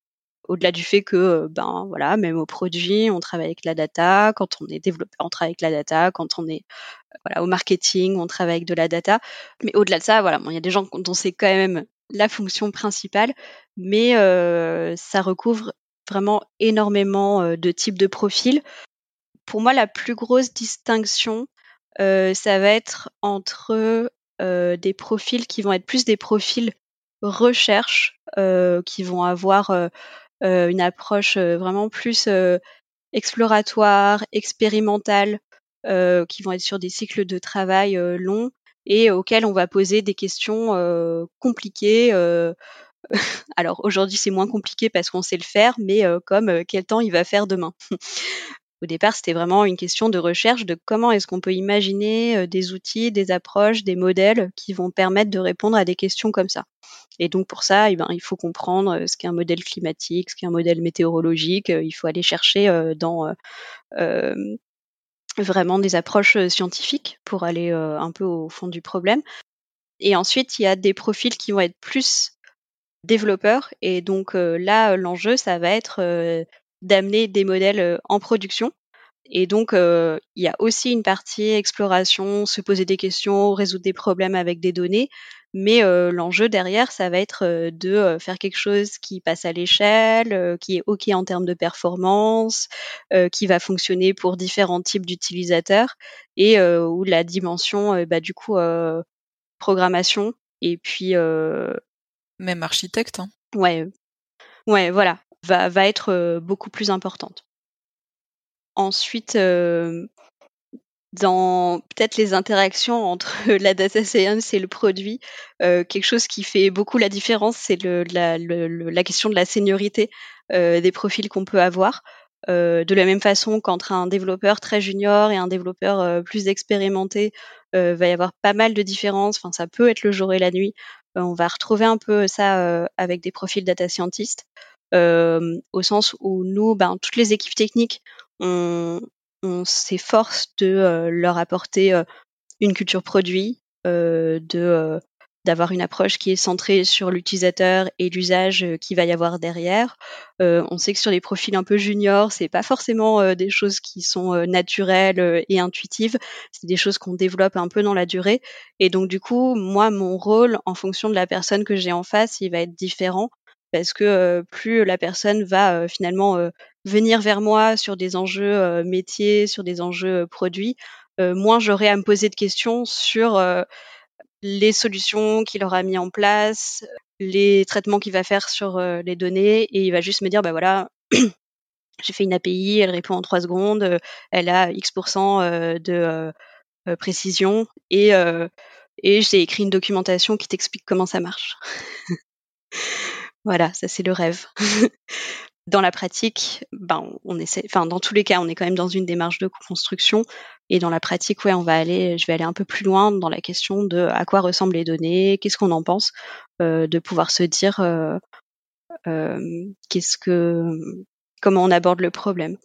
Speaker 2: au-delà du fait que ben voilà même au produit on travaille avec la data quand on est développeur on travaille avec la data quand on est voilà au marketing on travaille avec de la data. Mais au-delà de ça voilà il y a des gens dont c'est quand même la fonction principale mais ça recouvre vraiment énormément de types de profils. Pour moi la plus grosse distinction ça va être entre des profils qui vont être plus des profils recherche qui vont avoir euh, une approche euh, vraiment plus euh, exploratoire, expérimentale, qui vont être sur des cycles de travail longs et auxquels on va poser des questions compliquées. Alors aujourd'hui c'est moins compliqué parce qu'on sait le faire, mais comme quel temps il va faire demain Au départ, c'était vraiment une question de recherche de comment est-ce qu'on peut imaginer des outils, des approches, des modèles qui vont permettre de répondre à des questions comme ça. Et donc pour ça, eh ben, il faut comprendre ce qu'est un modèle climatique, ce qu'est un modèle météorologique. Il faut aller chercher dans vraiment des approches scientifiques pour aller un peu au fond du problème. Et ensuite, il y a des profils qui vont être plus développeurs. Et donc là, l'enjeu, ça va être d'amener des modèles en production. Et donc, il y a aussi une partie exploration, se poser des questions, résoudre des problèmes avec des données. Mais l'enjeu derrière, ça va être de faire quelque chose qui passe à l'échelle, qui est OK en termes de performance, qui va fonctionner pour différents types d'utilisateurs et où la dimension, bah, du coup, programmation et puis...
Speaker 1: Même architecte. Hein.
Speaker 2: Ouais, ouais, voilà va, va être beaucoup plus importante. Ensuite, dans peut-être les interactions entre la data science et le produit, quelque chose qui fait beaucoup la différence, c'est le, la, la, question de la seniorité des profils qu'on peut avoir. de la même façon qu'entre un développeur très junior et un développeur plus expérimenté, va y avoir pas mal de différences. Enfin, ça peut être le jour et la nuit. on va retrouver un peu ça avec des profils data scientist. Euh, au sens où nous, ben, toutes les équipes techniques, on, on s'efforce de euh, leur apporter euh, une culture produit, de d'avoir une approche qui est centrée sur l'utilisateur et l'usage qui va y avoir derrière. Euh, on sait que sur les profils un peu juniors, c'est pas forcément des choses qui sont naturelles et intuitives. C'est des choses qu'on développe un peu dans la durée. Et donc du coup, moi, mon rôle, en fonction de la personne que j'ai en face, il va être différent parce que plus la personne va finalement venir vers moi sur des enjeux métiers, sur des enjeux produits, moins j'aurai à me poser de questions sur les solutions qu'il aura mis en place, les traitements qu'il va faire sur les données, et il va juste me dire, bah voilà, j'ai fait une API, elle répond en trois secondes, elle a X% de précision, et, et j'ai écrit une documentation qui t'explique comment ça marche. Voilà, ça c'est le rêve. dans la pratique, ben on essaie, enfin dans tous les cas, on est quand même dans une démarche de construction et dans la pratique, ouais, on va aller, je vais aller un peu plus loin dans la question de à quoi ressemblent les données, qu'est-ce qu'on en pense, euh, de pouvoir se dire euh, euh, qu'est-ce que, comment on aborde le problème.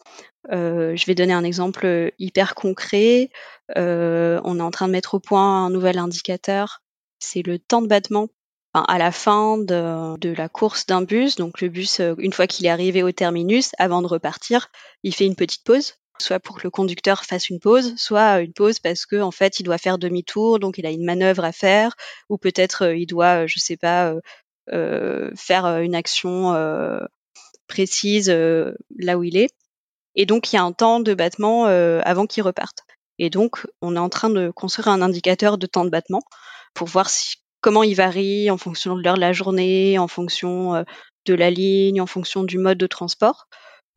Speaker 2: je vais donner un exemple hyper concret. on est en train de mettre au point un nouvel indicateur, c'est le temps de battement à la fin de, la course d'un bus. Donc le bus, euh, une fois qu'il est arrivé au terminus, avant de repartir, il fait une petite pause, soit pour que le conducteur fasse une pause, soit une pause parce que en fait il doit faire demi-tour, donc il a une manœuvre à faire, ou peut-être euh, il doit, je sais pas, euh, faire une action précise là où il est. Et donc il y a un temps de battement avant qu'il reparte. Et donc on est en train de construire un indicateur de temps de battement pour voir si comment il varie en fonction de l'heure de la journée, en fonction de la ligne, en fonction du mode de transport.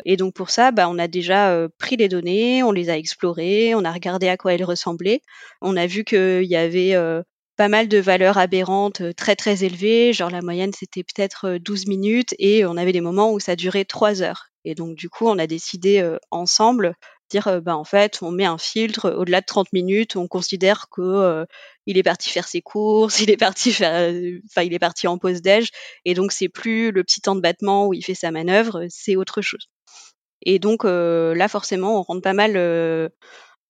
Speaker 2: Et donc pour ça, bah, on a déjà pris les données, on les a explorées, on a regardé à quoi elles ressemblaient. On a vu qu'il y avait pas mal de valeurs aberrantes très très élevées, genre la moyenne c'était peut-être 12 minutes et on avait des moments où ça durait 3 heures. Et donc du coup, on a décidé ensemble dire bah en fait on met un filtre au-delà de 30 minutes on considère que il est parti faire ses courses il est parti faire enfin il est parti en pause déj et donc c'est plus le petit temps de battement où il fait sa manœuvre c'est autre chose. Et donc là forcément on rentre pas mal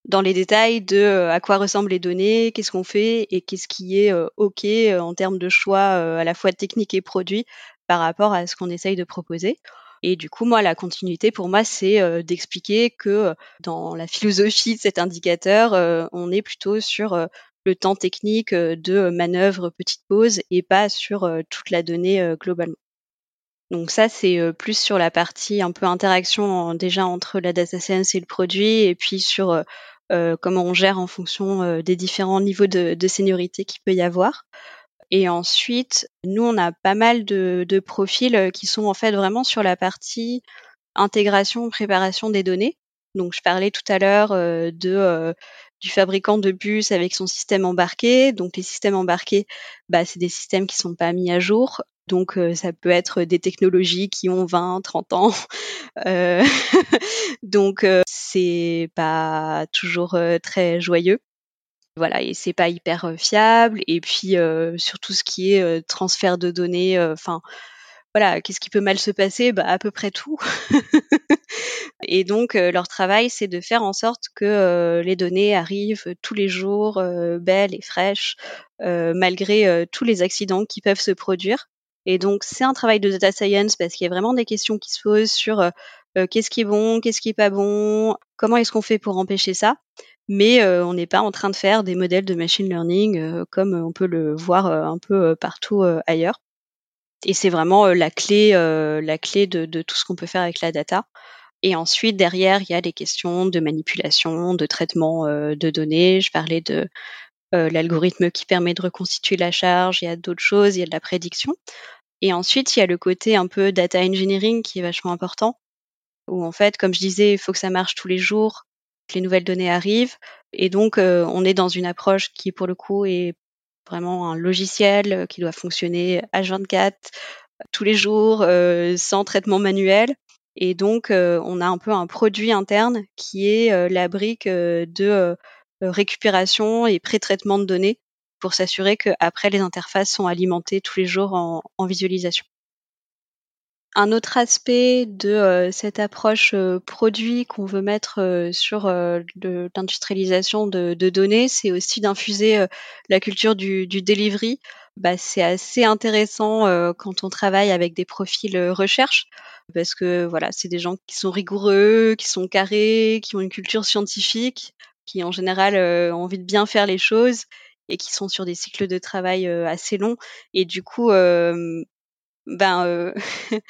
Speaker 2: dans les détails de à quoi ressemblent les données qu'est-ce qu'on fait et qu'est-ce qui est ok en termes de choix à la fois technique et produit par rapport à ce qu'on essaye de proposer et du coup, moi, la continuité, pour moi, c'est euh, d'expliquer que euh, dans la philosophie de cet indicateur, euh, on est plutôt sur le temps technique de manœuvre petite pause et pas sur toute la donnée globalement. Donc ça, c'est plus sur la partie un peu interaction déjà entre la data science et le produit, et puis sur comment on gère en fonction des différents niveaux de, de seniorité qu'il peut y avoir. Et ensuite, nous, on a pas mal de, de, profils euh, qui sont en fait vraiment sur la partie intégration, préparation des données. Donc je parlais tout à l'heure de du fabricant de bus avec son système embarqué. Donc les systèmes embarqués, bah, c'est des systèmes qui sont pas mis à jour. Donc ça peut être des technologies qui ont 20, 30 ans. Euh, donc c'est pas toujours très joyeux. Voilà, et c'est pas hyper fiable. Et puis sur tout ce qui est transfert de données, enfin voilà, qu'est-ce qui peut mal se passer? Bah, À peu près tout. et donc, leur travail, c'est de faire en sorte que les données arrivent tous les jours, belles et fraîches, malgré tous les accidents qui peuvent se produire. Et donc, c'est un travail de data science parce qu'il y a vraiment des questions qui se posent sur qu'est-ce qui est bon, qu'est-ce qui est pas bon, comment est-ce qu'on fait pour empêcher ça. Mais on n'est pas en train de faire des modèles de machine learning comme on peut le voir un peu partout ailleurs et c'est vraiment la clé, la clé de, tout ce qu'on peut faire avec la data. Et ensuite, derrière, il y a des questions de manipulation, de traitement de données. Je parlais de l'algorithme qui permet de reconstituer la charge. Il y a d'autres choses. Il y a de la prédiction. Et ensuite, il y a le côté un peu data engineering qui est vachement important. Où en fait, comme je disais, il faut que ça marche tous les jours, que les nouvelles données arrivent. Et donc, on est dans une approche qui, pour le coup, est vraiment un logiciel euh, qui doit fonctionner H24 tous les jours euh, sans traitement manuel. Et donc, euh, on a un peu un produit interne qui est la brique de récupération et pré-traitement de données pour s'assurer qu'après les interfaces sont alimentées tous les jours en visualisation. Un autre aspect de euh, cette approche euh, produit qu'on veut mettre euh, sur l'industrialisation de, données, c'est aussi d'infuser la culture du, delivery. Bah, c'est assez intéressant quand on travaille avec des profils recherche parce que voilà, c'est des gens qui sont rigoureux, qui sont carrés, qui ont une culture scientifique, qui en général ont envie de bien faire les choses et qui sont sur des cycles de travail assez longs. Et du coup, ben euh,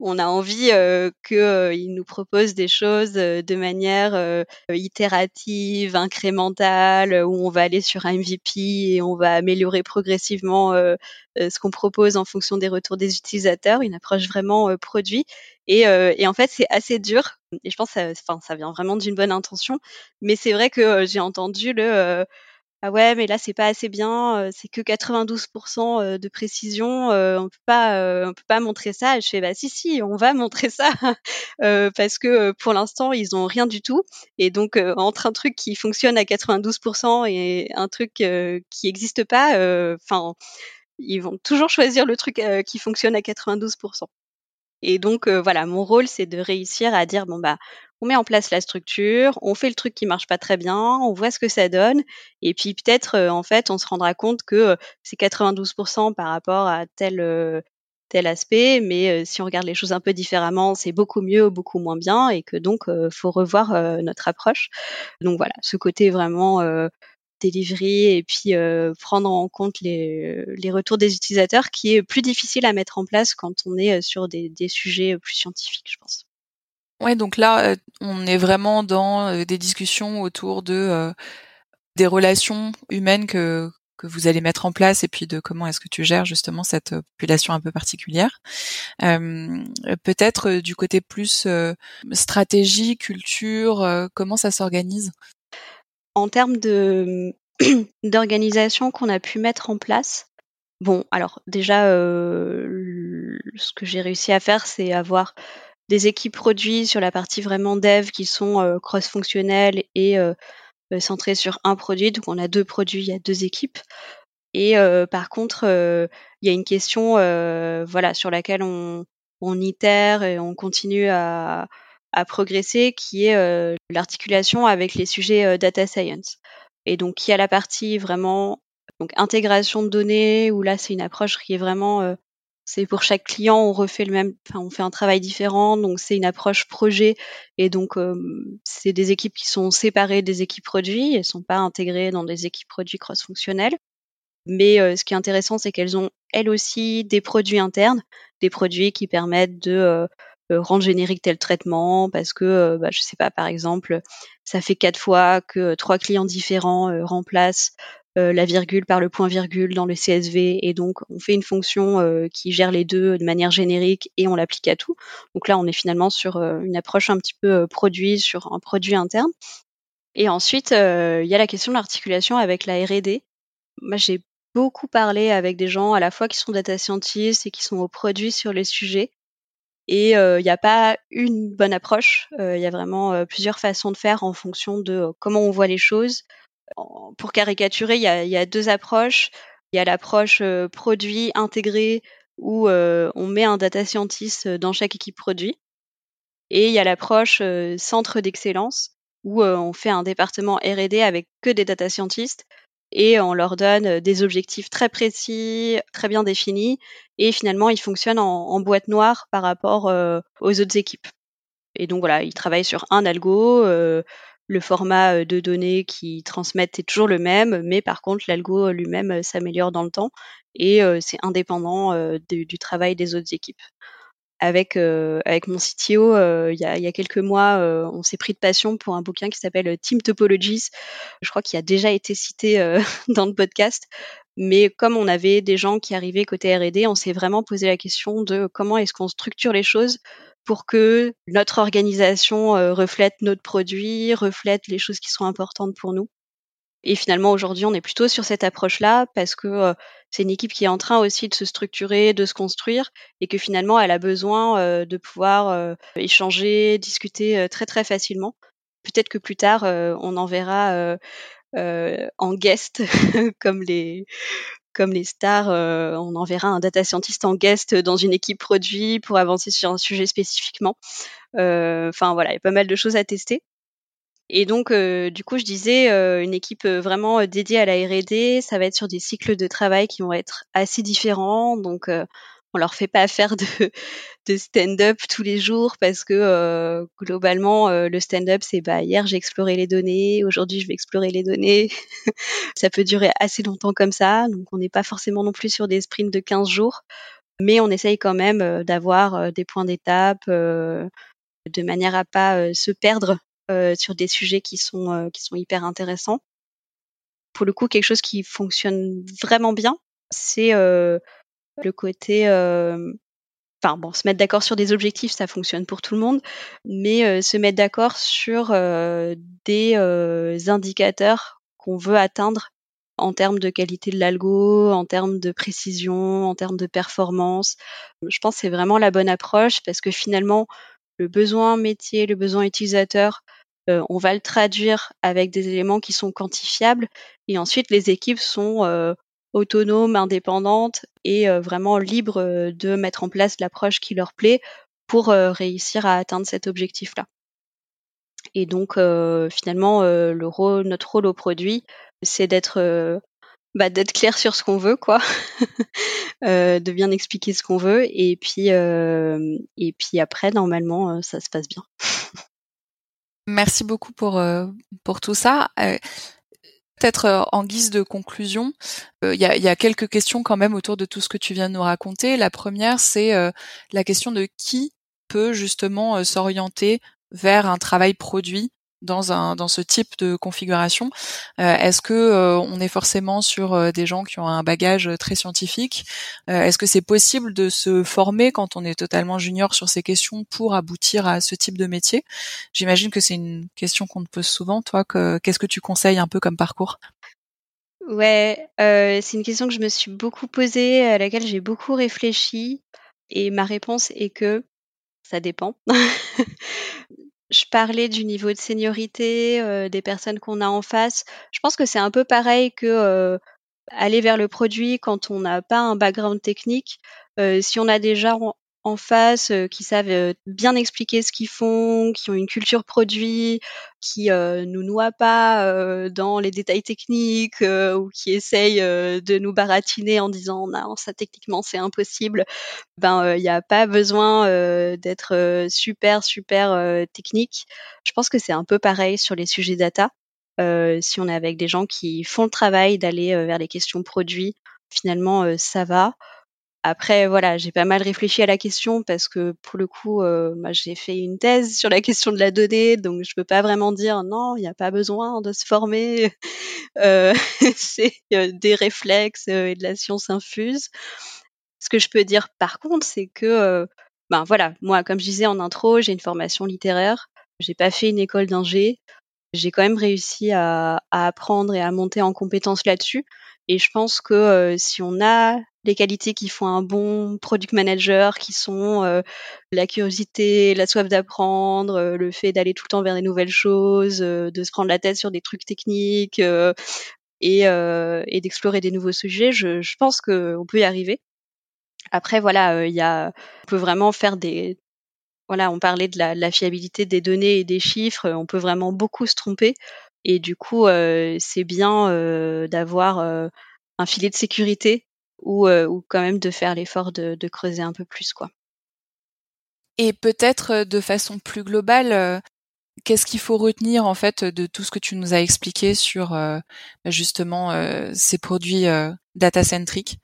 Speaker 2: on a envie euh, qu'ils euh, nous proposent des choses euh, de manière itérative, incrémentale, où on va aller sur un MVP et on va améliorer progressivement ce qu'on propose en fonction des retours des utilisateurs, une approche vraiment produit. Et, et, en fait, c'est assez dur. Et je pense, que ça, ça vient vraiment d'une bonne intention. Mais c'est vrai que j'ai entendu le ah ouais, mais là c'est pas assez bien, c'est que 92% de précision, on peut pas, on peut pas montrer ça. je fais bah si si, on va montrer ça parce que pour l'instant ils ont rien du tout. Et donc entre un truc qui fonctionne à 92% et un truc qui n'existe pas, enfin ils vont toujours choisir le truc qui fonctionne à 92%. Et donc voilà, mon rôle c'est de réussir à dire bon bah on met en place la structure, on fait le truc qui marche pas très bien, on voit ce que ça donne, et puis peut-être euh, en fait on se rendra compte que euh, c'est 92% par rapport à tel euh, tel aspect, mais si on regarde les choses un peu différemment, c'est beaucoup mieux, beaucoup moins bien, et que donc faut revoir notre approche. Donc voilà, ce côté vraiment delivery et puis prendre en compte les, les, retours des utilisateurs qui est plus difficile à mettre en place quand on est sur des, des sujets plus scientifiques, je pense.
Speaker 1: Ouais, donc là, euh, on est vraiment dans euh, des discussions autour de euh, des relations humaines que que vous allez mettre en place et puis de comment est-ce que tu gères justement cette population un peu particulière. Peut-être du côté plus stratégie, culture, comment ça s'organise?
Speaker 2: En termes d'organisation qu'on a pu mettre en place, bon, alors déjà, ce que j'ai réussi à faire, c'est avoir des équipes produits sur la partie vraiment dev qui sont euh, cross-fonctionnelles et euh, euh, centrées sur un produit. Donc on a deux produits, il y a deux équipes. Et par contre, il y a une question voilà, sur laquelle on, on itère et on continue à, à progresser, qui est l'articulation avec les sujets data science. Et donc il y a la partie vraiment donc intégration de données où là c'est une approche qui est vraiment c'est pour chaque client, on refait le même, enfin, on fait un travail différent. Donc, c'est une approche projet. Et donc, c'est des équipes qui sont séparées des équipes produits. Elles sont pas intégrées dans des équipes produits cross-fonctionnelles. Mais ce qui est intéressant, c'est qu'elles ont elles aussi des produits internes, des produits qui permettent de rendre générique tel traitement parce que, bah, je sais pas, par exemple, ça fait quatre fois que trois clients différents remplacent la virgule par le point virgule dans le CSV et donc on fait une fonction qui gère les deux de manière générique et on l'applique à tout. Donc là on est finalement sur une approche un petit peu produit sur un produit interne. Et ensuite il y a la question de l'articulation avec la R&D. Moi j'ai beaucoup parlé avec des gens à la fois qui sont data scientists et qui sont au produit sur les sujets et il n'y a pas une bonne approche, il y a vraiment plusieurs façons de faire en fonction de comment on voit les choses. Pour caricaturer, il y a, deux approches. Il y a l'approche produit intégré où on met un data scientist dans chaque équipe produit. Et il y a l'approche centre d'excellence où on fait un département R&D avec que des data scientists et on leur donne des objectifs très précis, très bien définis, et finalement ils fonctionnent en, boîte noire par rapport aux autres équipes. Et donc voilà, ils travaillent sur un algo, le format de données qu'ils transmettent est toujours le même, mais par contre l'algo lui-même s'améliore dans le temps et c'est indépendant du travail des autres équipes avec euh, avec mon CTO euh, il y, a, y, a, quelques mois euh, on s'est pris de passion pour un bouquin qui s'appelle Team Topologies. Je crois qu'il a déjà été cité dans le podcast. Mais comme on avait des gens qui arrivaient côté R&D on s'est vraiment posé la question de comment est-ce qu'on structure les choses pour que notre organisation reflète notre produit reflète les choses qui sont importantes pour nous et finalement, aujourd'hui, on est plutôt sur cette approche-là parce que c'est une équipe qui est en train aussi de se structurer, de se construire et que finalement, elle a besoin de pouvoir échanger, discuter très très facilement. Peut-être que plus tard, on en verra en guest comme les comme les stars, on enverra un data scientist en guest dans une équipe produit pour avancer sur un sujet spécifiquement. Enfin voilà, il y a pas mal de choses à tester. Et donc, euh, du coup, je disais, euh, une équipe euh, vraiment dédiée à la R&D, ça va être sur des cycles de travail qui vont être assez différents. Donc, on leur fait pas faire de, de stand-up tous les jours parce que globalement, le stand-up, c'est bah hier j'ai exploré les données, aujourd'hui je vais explorer les données. ça peut durer assez longtemps comme ça, donc on n'est pas forcément non plus sur des sprints de 15 jours, mais on essaye quand même d'avoir des points d'étape de manière à pas se perdre euh, sur des sujets qui sont euh, qui sont hyper intéressants. Pour le coup, quelque chose qui fonctionne vraiment bien, c'est euh, le côté enfin bon, se mettre d'accord sur des objectifs, ça fonctionne pour tout le monde, mais se mettre d'accord sur des indicateurs qu'on veut atteindre en termes de qualité de l'algo, en termes de précision, en termes de performance. Je pense que c'est vraiment la bonne approche parce que finalement, le besoin métier, le besoin utilisateur, euh, on va le traduire avec des éléments qui sont quantifiables et ensuite les équipes sont euh, autonomes, indépendantes et euh, vraiment libres de mettre en place l'approche qui leur plaît pour réussir à atteindre cet objectif-là. Et donc finalement, le rôle, notre rôle au produit, c'est d'être bah, d'être clair sur ce qu'on veut, quoi, de bien expliquer ce qu'on veut, et puis et puis après, normalement, ça se passe bien.
Speaker 1: Merci beaucoup pour euh, pour tout ça. Euh, peut-être euh, en guise de conclusion, il y, a, y, a, quelques questions quand même autour de tout ce que tu viens de nous raconter. La première, c'est la question de qui peut justement s'orienter vers un travail produit dans un dans ce type de configuration. Euh, Est-ce que euh, on est forcément sur euh, des gens qui ont un bagage très scientifique? Est-ce que c'est possible de se former quand on est totalement junior sur ces questions pour aboutir à ce type de métier? J'imagine que c'est une question qu'on te pose souvent. Toi, qu'est-ce que tu conseilles un peu comme parcours?
Speaker 2: Ouais, c'est une question que je me suis beaucoup posée, à laquelle j'ai beaucoup réfléchi, et ma réponse est que ça dépend. Je parlais du niveau de seniorité, euh, des personnes qu'on a en face. Je pense que c'est un peu pareil que euh, aller vers le produit quand on n'a pas un background technique. Euh, si on a déjà en face, euh, qui savent euh, bien expliquer ce qu'ils font, qui ont une culture produit, qui euh, nous noient pas dans les détails techniques ou qui essayent de nous baratiner en disant non ça techniquement c'est impossible. Ben il n'y a pas besoin d'être super super technique. Je pense que c'est un peu pareil sur les sujets data. si on est avec des gens qui font le travail d'aller vers les questions produits, finalement ça va. Après, voilà, j'ai pas mal réfléchi à la question parce que pour le coup, euh, moi, j'ai fait une thèse sur la question de la donnée, donc je peux pas vraiment dire non, il n'y a pas besoin de se former. Euh, c'est euh, des réflexes et de la science infuse. Ce que je peux dire par contre, c'est que, ben voilà, moi, comme je disais en intro, j'ai une formation littéraire. J'ai pas fait une école d'ingé. J'ai quand même réussi à, à apprendre et à monter en compétences là-dessus. Et je pense que si on a les qualités qui font un bon product manager, qui sont euh, la curiosité, la soif d'apprendre, euh, le fait d'aller tout le temps vers des nouvelles choses, euh, de se prendre la tête sur des trucs techniques et, et d'explorer des nouveaux sujets. Je, je pense qu'on peut y arriver. Après, voilà, il y a, on peut vraiment faire des, voilà, on parlait de la, la, fiabilité des données et des chiffres. On peut vraiment beaucoup se tromper. Et du coup, c'est bien d'avoir un filet de sécurité ou, euh, ou quand même de faire l'effort de, de, creuser un peu plus quoi.
Speaker 1: Et peut-être euh, de façon plus globale, euh, qu'est-ce qu'il faut retenir en fait de tout ce que tu nous as expliqué sur bah, justement ces produits data centric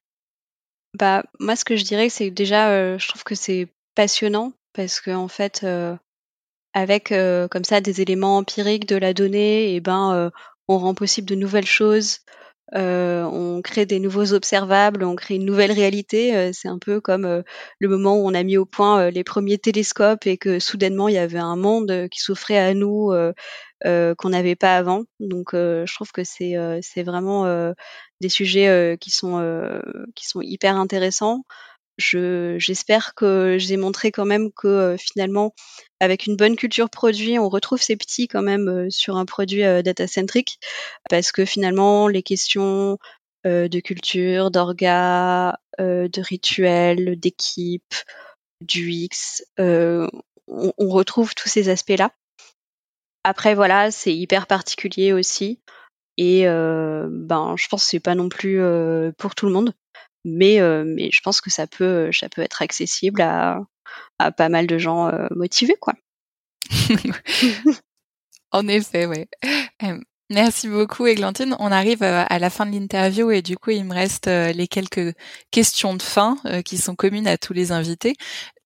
Speaker 2: Bah moi ce que je dirais c'est déjà je trouve que c'est passionnant parce que en fait avec comme ça des éléments empiriques de la donnée et eh ben on rend possible de nouvelles choses euh, on crée des nouveaux observables, on crée une nouvelle réalité. Euh, c'est un peu comme euh, le moment où on a mis au point les premiers télescopes et que soudainement il y avait un monde qui s'offrait à nous qu'on n'avait pas avant. Donc je trouve que c'est c'est vraiment des sujets qui sont qui sont hyper intéressants j'espère que j'ai montré quand même que euh, finalement, avec une bonne culture produit, on retrouve ces petits quand même euh, sur un produit euh, data centric, parce que finalement, les questions de culture, d'orga, de rituel, d'équipe, du X, on, on, retrouve tous ces aspects-là. Après, voilà, c'est hyper particulier aussi. Et ben, je pense que c'est pas non plus pour tout le monde mais, euh, mais je pense que ça peut, ça peut être accessible à, à pas mal de gens euh, motivés, quoi.
Speaker 1: en effet, ouais. Merci beaucoup, Églantine. On arrive euh, à la fin de l'interview et du coup, il me reste les quelques questions de fin qui sont communes à tous les invités.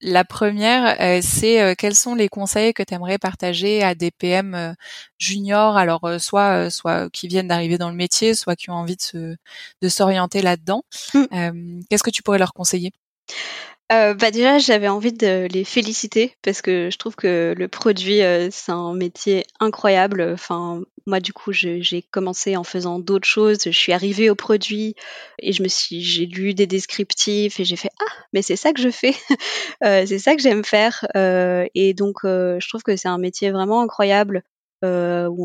Speaker 1: La première, euh, c'est euh, quels sont les conseils que tu aimerais partager à des PM euh, juniors, alors soit soit qui viennent d'arriver dans le métier, soit qui ont envie de se de s'orienter là-dedans. Mmh. Qu'est-ce que tu pourrais leur conseiller?
Speaker 2: Euh, bah déjà, j'avais envie de les féliciter parce que je trouve que le produit, euh, c'est un métier incroyable. Enfin, moi, du coup, j'ai commencé en faisant d'autres choses. Je suis arrivée au produit et je me suis, j'ai lu des descriptifs et j'ai fait ah, mais c'est ça que je fais, euh, c'est ça que j'aime faire. Et donc, je trouve que c'est un métier vraiment incroyable. où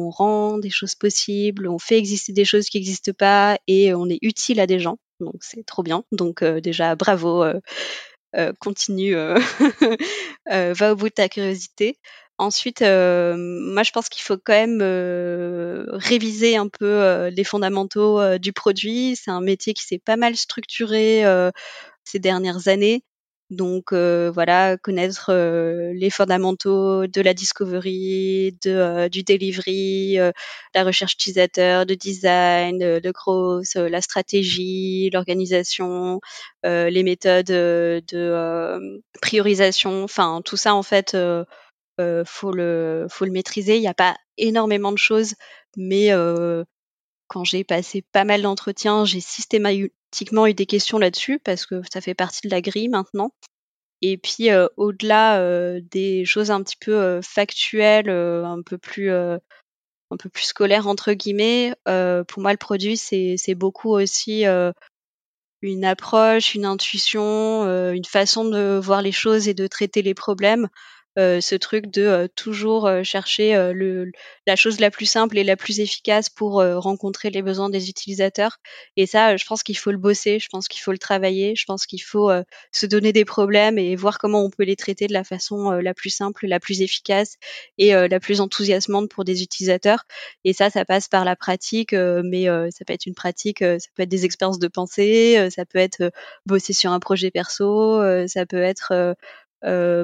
Speaker 2: on rend des choses possibles, on fait exister des choses qui n'existent pas et on est utile à des gens. Donc c'est trop bien. Donc déjà bravo continue, euh, euh, va au bout de ta curiosité. Ensuite, moi je pense qu'il faut quand même réviser un peu les fondamentaux du produit. C'est un métier qui s'est pas mal structuré ces dernières années. Donc euh, voilà, connaître euh, les fondamentaux de la discovery, de, euh, du delivery, la recherche utilisateur, de design, de growth, la stratégie, l'organisation, les méthodes de priorisation. Enfin, tout ça en fait, faut le faut le maîtriser. Il n'y a pas énormément de choses, mais quand j'ai passé pas mal d'entretiens, j'ai systématiquement eu des questions là-dessus parce que ça fait partie de la grille maintenant. Et puis euh, au-delà euh, des choses un petit peu euh, factuelles, un peu plus un peu plus scolaires entre guillemets, pour moi le produit c'est c'est beaucoup aussi une approche, une intuition, une façon de voir les choses et de traiter les problèmes. Euh, ce truc de euh, toujours euh, chercher le, la chose la plus simple et la plus efficace pour rencontrer les besoins des utilisateurs. Et ça, je pense qu'il faut le bosser, je pense qu'il faut le travailler, je pense qu'il faut se donner des problèmes et voir comment on peut les traiter de la façon la plus simple, la plus efficace et la plus enthousiasmante pour des utilisateurs. Et ça, ça passe par la pratique, mais ça peut être une pratique, ça peut être des expériences de pensée, ça peut être bosser sur un projet perso, ça peut être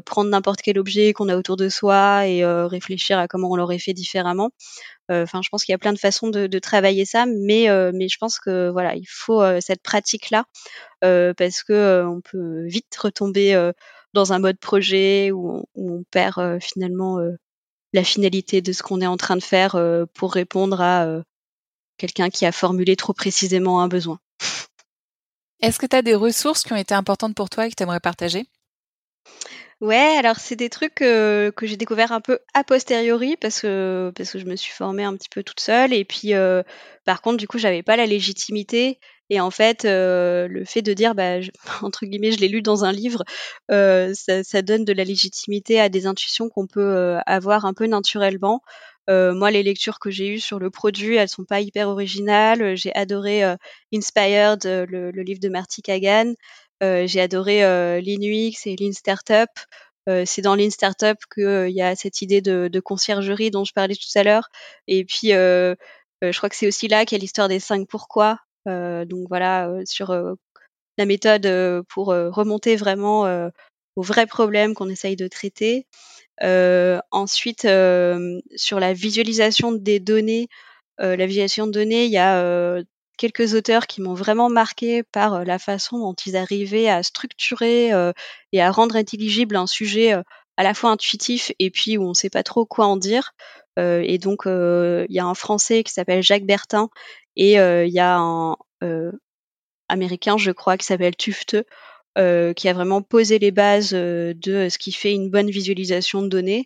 Speaker 2: prendre n'importe quel objet qu'on a autour de soi et réfléchir à comment on l'aurait fait différemment. Enfin, je pense qu'il y a plein de façons de, travailler ça, mais mais je pense que voilà, il faut cette pratique là parce que on peut vite retomber dans un mode projet où on, perd finalement la finalité de ce qu'on est en train de faire pour répondre à quelqu'un qui a formulé trop précisément un besoin.
Speaker 1: Est-ce que tu as des ressources qui ont été importantes pour toi et que tu aimerais partager?
Speaker 2: Ouais, alors c'est des trucs que j'ai découvert un peu a posteriori parce que parce que je me suis formée un petit peu toute seule et puis par contre du coup j'avais pas la légitimité et en fait le fait de dire bah entre guillemets je l'ai lu dans un livre ça, donne de la légitimité à des intuitions qu'on peut avoir un peu naturellement euh, moi, les lectures que j'ai eues sur le produit, elles sont pas hyper originales. J'ai adoré euh, Inspired, euh, le, le, livre de Marty Kagan. J'ai adoré Linux et Lean Startup. c'est dans Lean Startup qu'il y a cette idée de, de, conciergerie dont je parlais tout à l'heure. Et puis, je crois que c'est aussi là qu'il y a l'histoire des cinq pourquoi. donc voilà, sur la méthode pour remonter vraiment aux vrais problèmes qu'on essaye de traiter. Euh, ensuite, euh, sur la visualisation des données, euh, la visualisation de données, il y a quelques auteurs qui m'ont vraiment marqué par la façon dont ils arrivaient à structurer et à rendre intelligible un sujet à la fois intuitif et puis où on ne sait pas trop quoi en dire. et donc, il y a un Français qui s'appelle Jacques Bertin et il y a un Américain, je crois, qui s'appelle Tufte, euh, qui a vraiment posé les bases euh, de ce qui fait une bonne visualisation de données.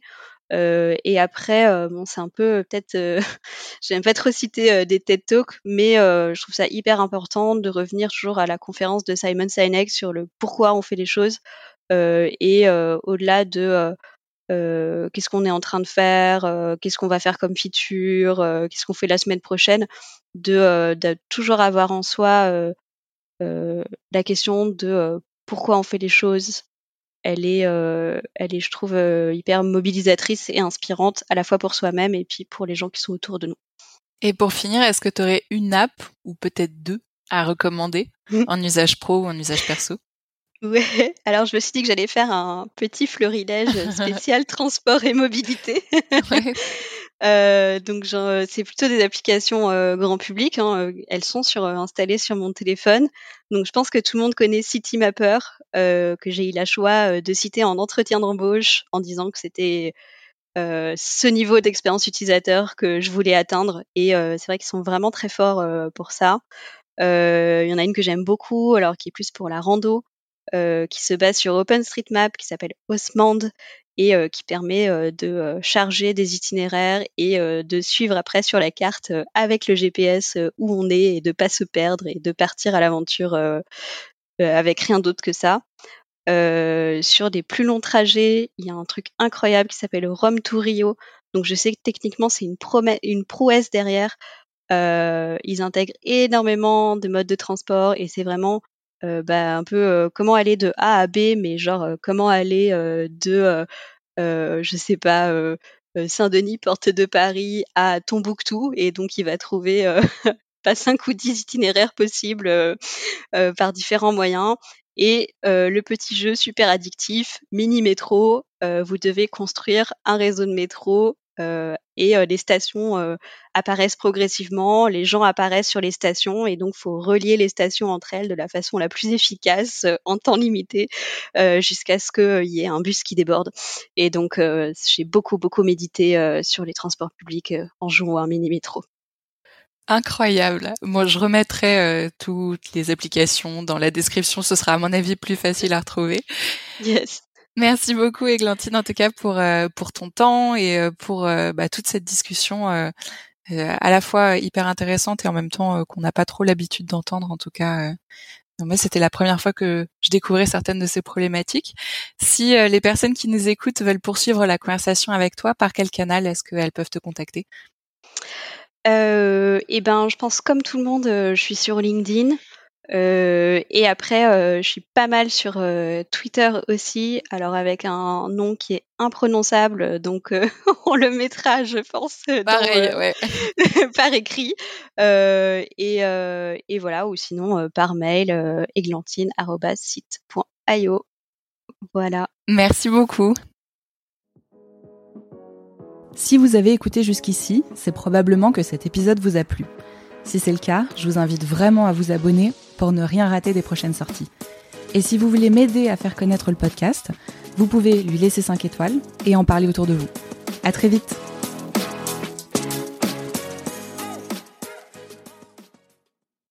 Speaker 2: Euh, et après, bon, c'est un peu peut-être, j'aime pas trop citer des TED Talks, mais je trouve ça hyper important de revenir toujours à la conférence de Simon Sinek sur le pourquoi on fait les choses et au-delà de qu'est-ce qu'on est en train de faire, qu'est-ce qu'on va faire comme feature, qu'est-ce qu'on fait la semaine prochaine, de toujours avoir en soi la question de pourquoi on fait les choses, elle est, euh, elle est, je trouve, euh, hyper mobilisatrice et inspirante à la fois pour soi-même et puis pour les gens qui sont autour de nous.
Speaker 1: Et pour finir, est-ce que tu aurais une app ou peut-être deux à recommander mmh. en usage pro ou en usage perso?
Speaker 2: Ouais, alors je me suis dit que j'allais faire un petit florilège spécial transport et mobilité. Ouais. Euh, donc c'est plutôt des applications euh, grand public. Hein, euh, elles sont sur, installées sur mon téléphone. Donc je pense que tout le monde connaît Citymapper, que j'ai eu la choix de citer en entretien d'embauche en disant que c'était ce niveau d'expérience utilisateur que je voulais atteindre. Et c'est vrai qu'ils sont vraiment très forts pour ça. Il y en a une que j'aime beaucoup, alors qui est plus pour la rando. qui se base sur OpenStreetMap, qui s'appelle Osmand, et qui permet de charger des itinéraires et de suivre après sur la carte avec le GPS où on est et de pas se perdre et de partir à l'aventure avec rien d'autre que ça. sur des plus longs trajets, il y a un truc incroyable qui s'appelle Rome to Rio. Donc je sais que techniquement c'est une, une prouesse derrière. ils intègrent énormément de modes de transport et c'est vraiment bah, un peu comment aller de A à B, mais genre comment aller de, je sais pas, Saint-Denis, porte de Paris, à Tombouctou, et donc il va trouver pas cinq ou dix itinéraires possibles par différents moyens. Et le petit jeu super addictif, mini métro, vous devez construire un réseau de métro euh, et euh, les stations euh, apparaissent progressivement, les gens apparaissent sur les stations et donc faut relier les stations entre elles de la façon la plus efficace en temps limité jusqu'à ce qu'il y ait un bus qui déborde. Et donc j'ai beaucoup beaucoup médité sur les transports publics en jouant à un mini métro.
Speaker 1: Incroyable. Moi, je remettrai toutes les applications dans la description. Ce sera à mon avis plus facile à retrouver.
Speaker 2: Yes.
Speaker 1: Merci beaucoup, Églantine, en tout cas pour euh, pour ton temps et euh, pour euh, bah, toute cette discussion à la fois hyper intéressante et en même temps qu'on n'a pas trop l'habitude d'entendre. En tout cas, moi, c'était la première fois que je découvrais certaines de ces problématiques. Si les personnes qui nous écoutent veulent poursuivre la conversation avec toi, par quel canal est-ce qu'elles peuvent te contacter?
Speaker 2: Euh, Eh ben, je pense comme tout le monde, je suis sur LinkedIn. Euh, et après, euh, je suis pas mal sur euh, Twitter aussi, alors avec un nom qui est imprononçable, donc on le mettra, je pense,
Speaker 1: Pareil, ouais.
Speaker 2: par écrit. Et, et, voilà, ou sinon par mail, églantine.site.io. Voilà.
Speaker 1: Merci beaucoup. Si vous avez écouté jusqu'ici, c'est probablement que cet épisode vous a plu. Si c'est le cas, je vous invite vraiment à vous abonner pour ne rien rater des prochaines sorties. Et si vous voulez m'aider à faire connaître le podcast, vous pouvez lui laisser 5 étoiles et en parler autour de vous. À très vite!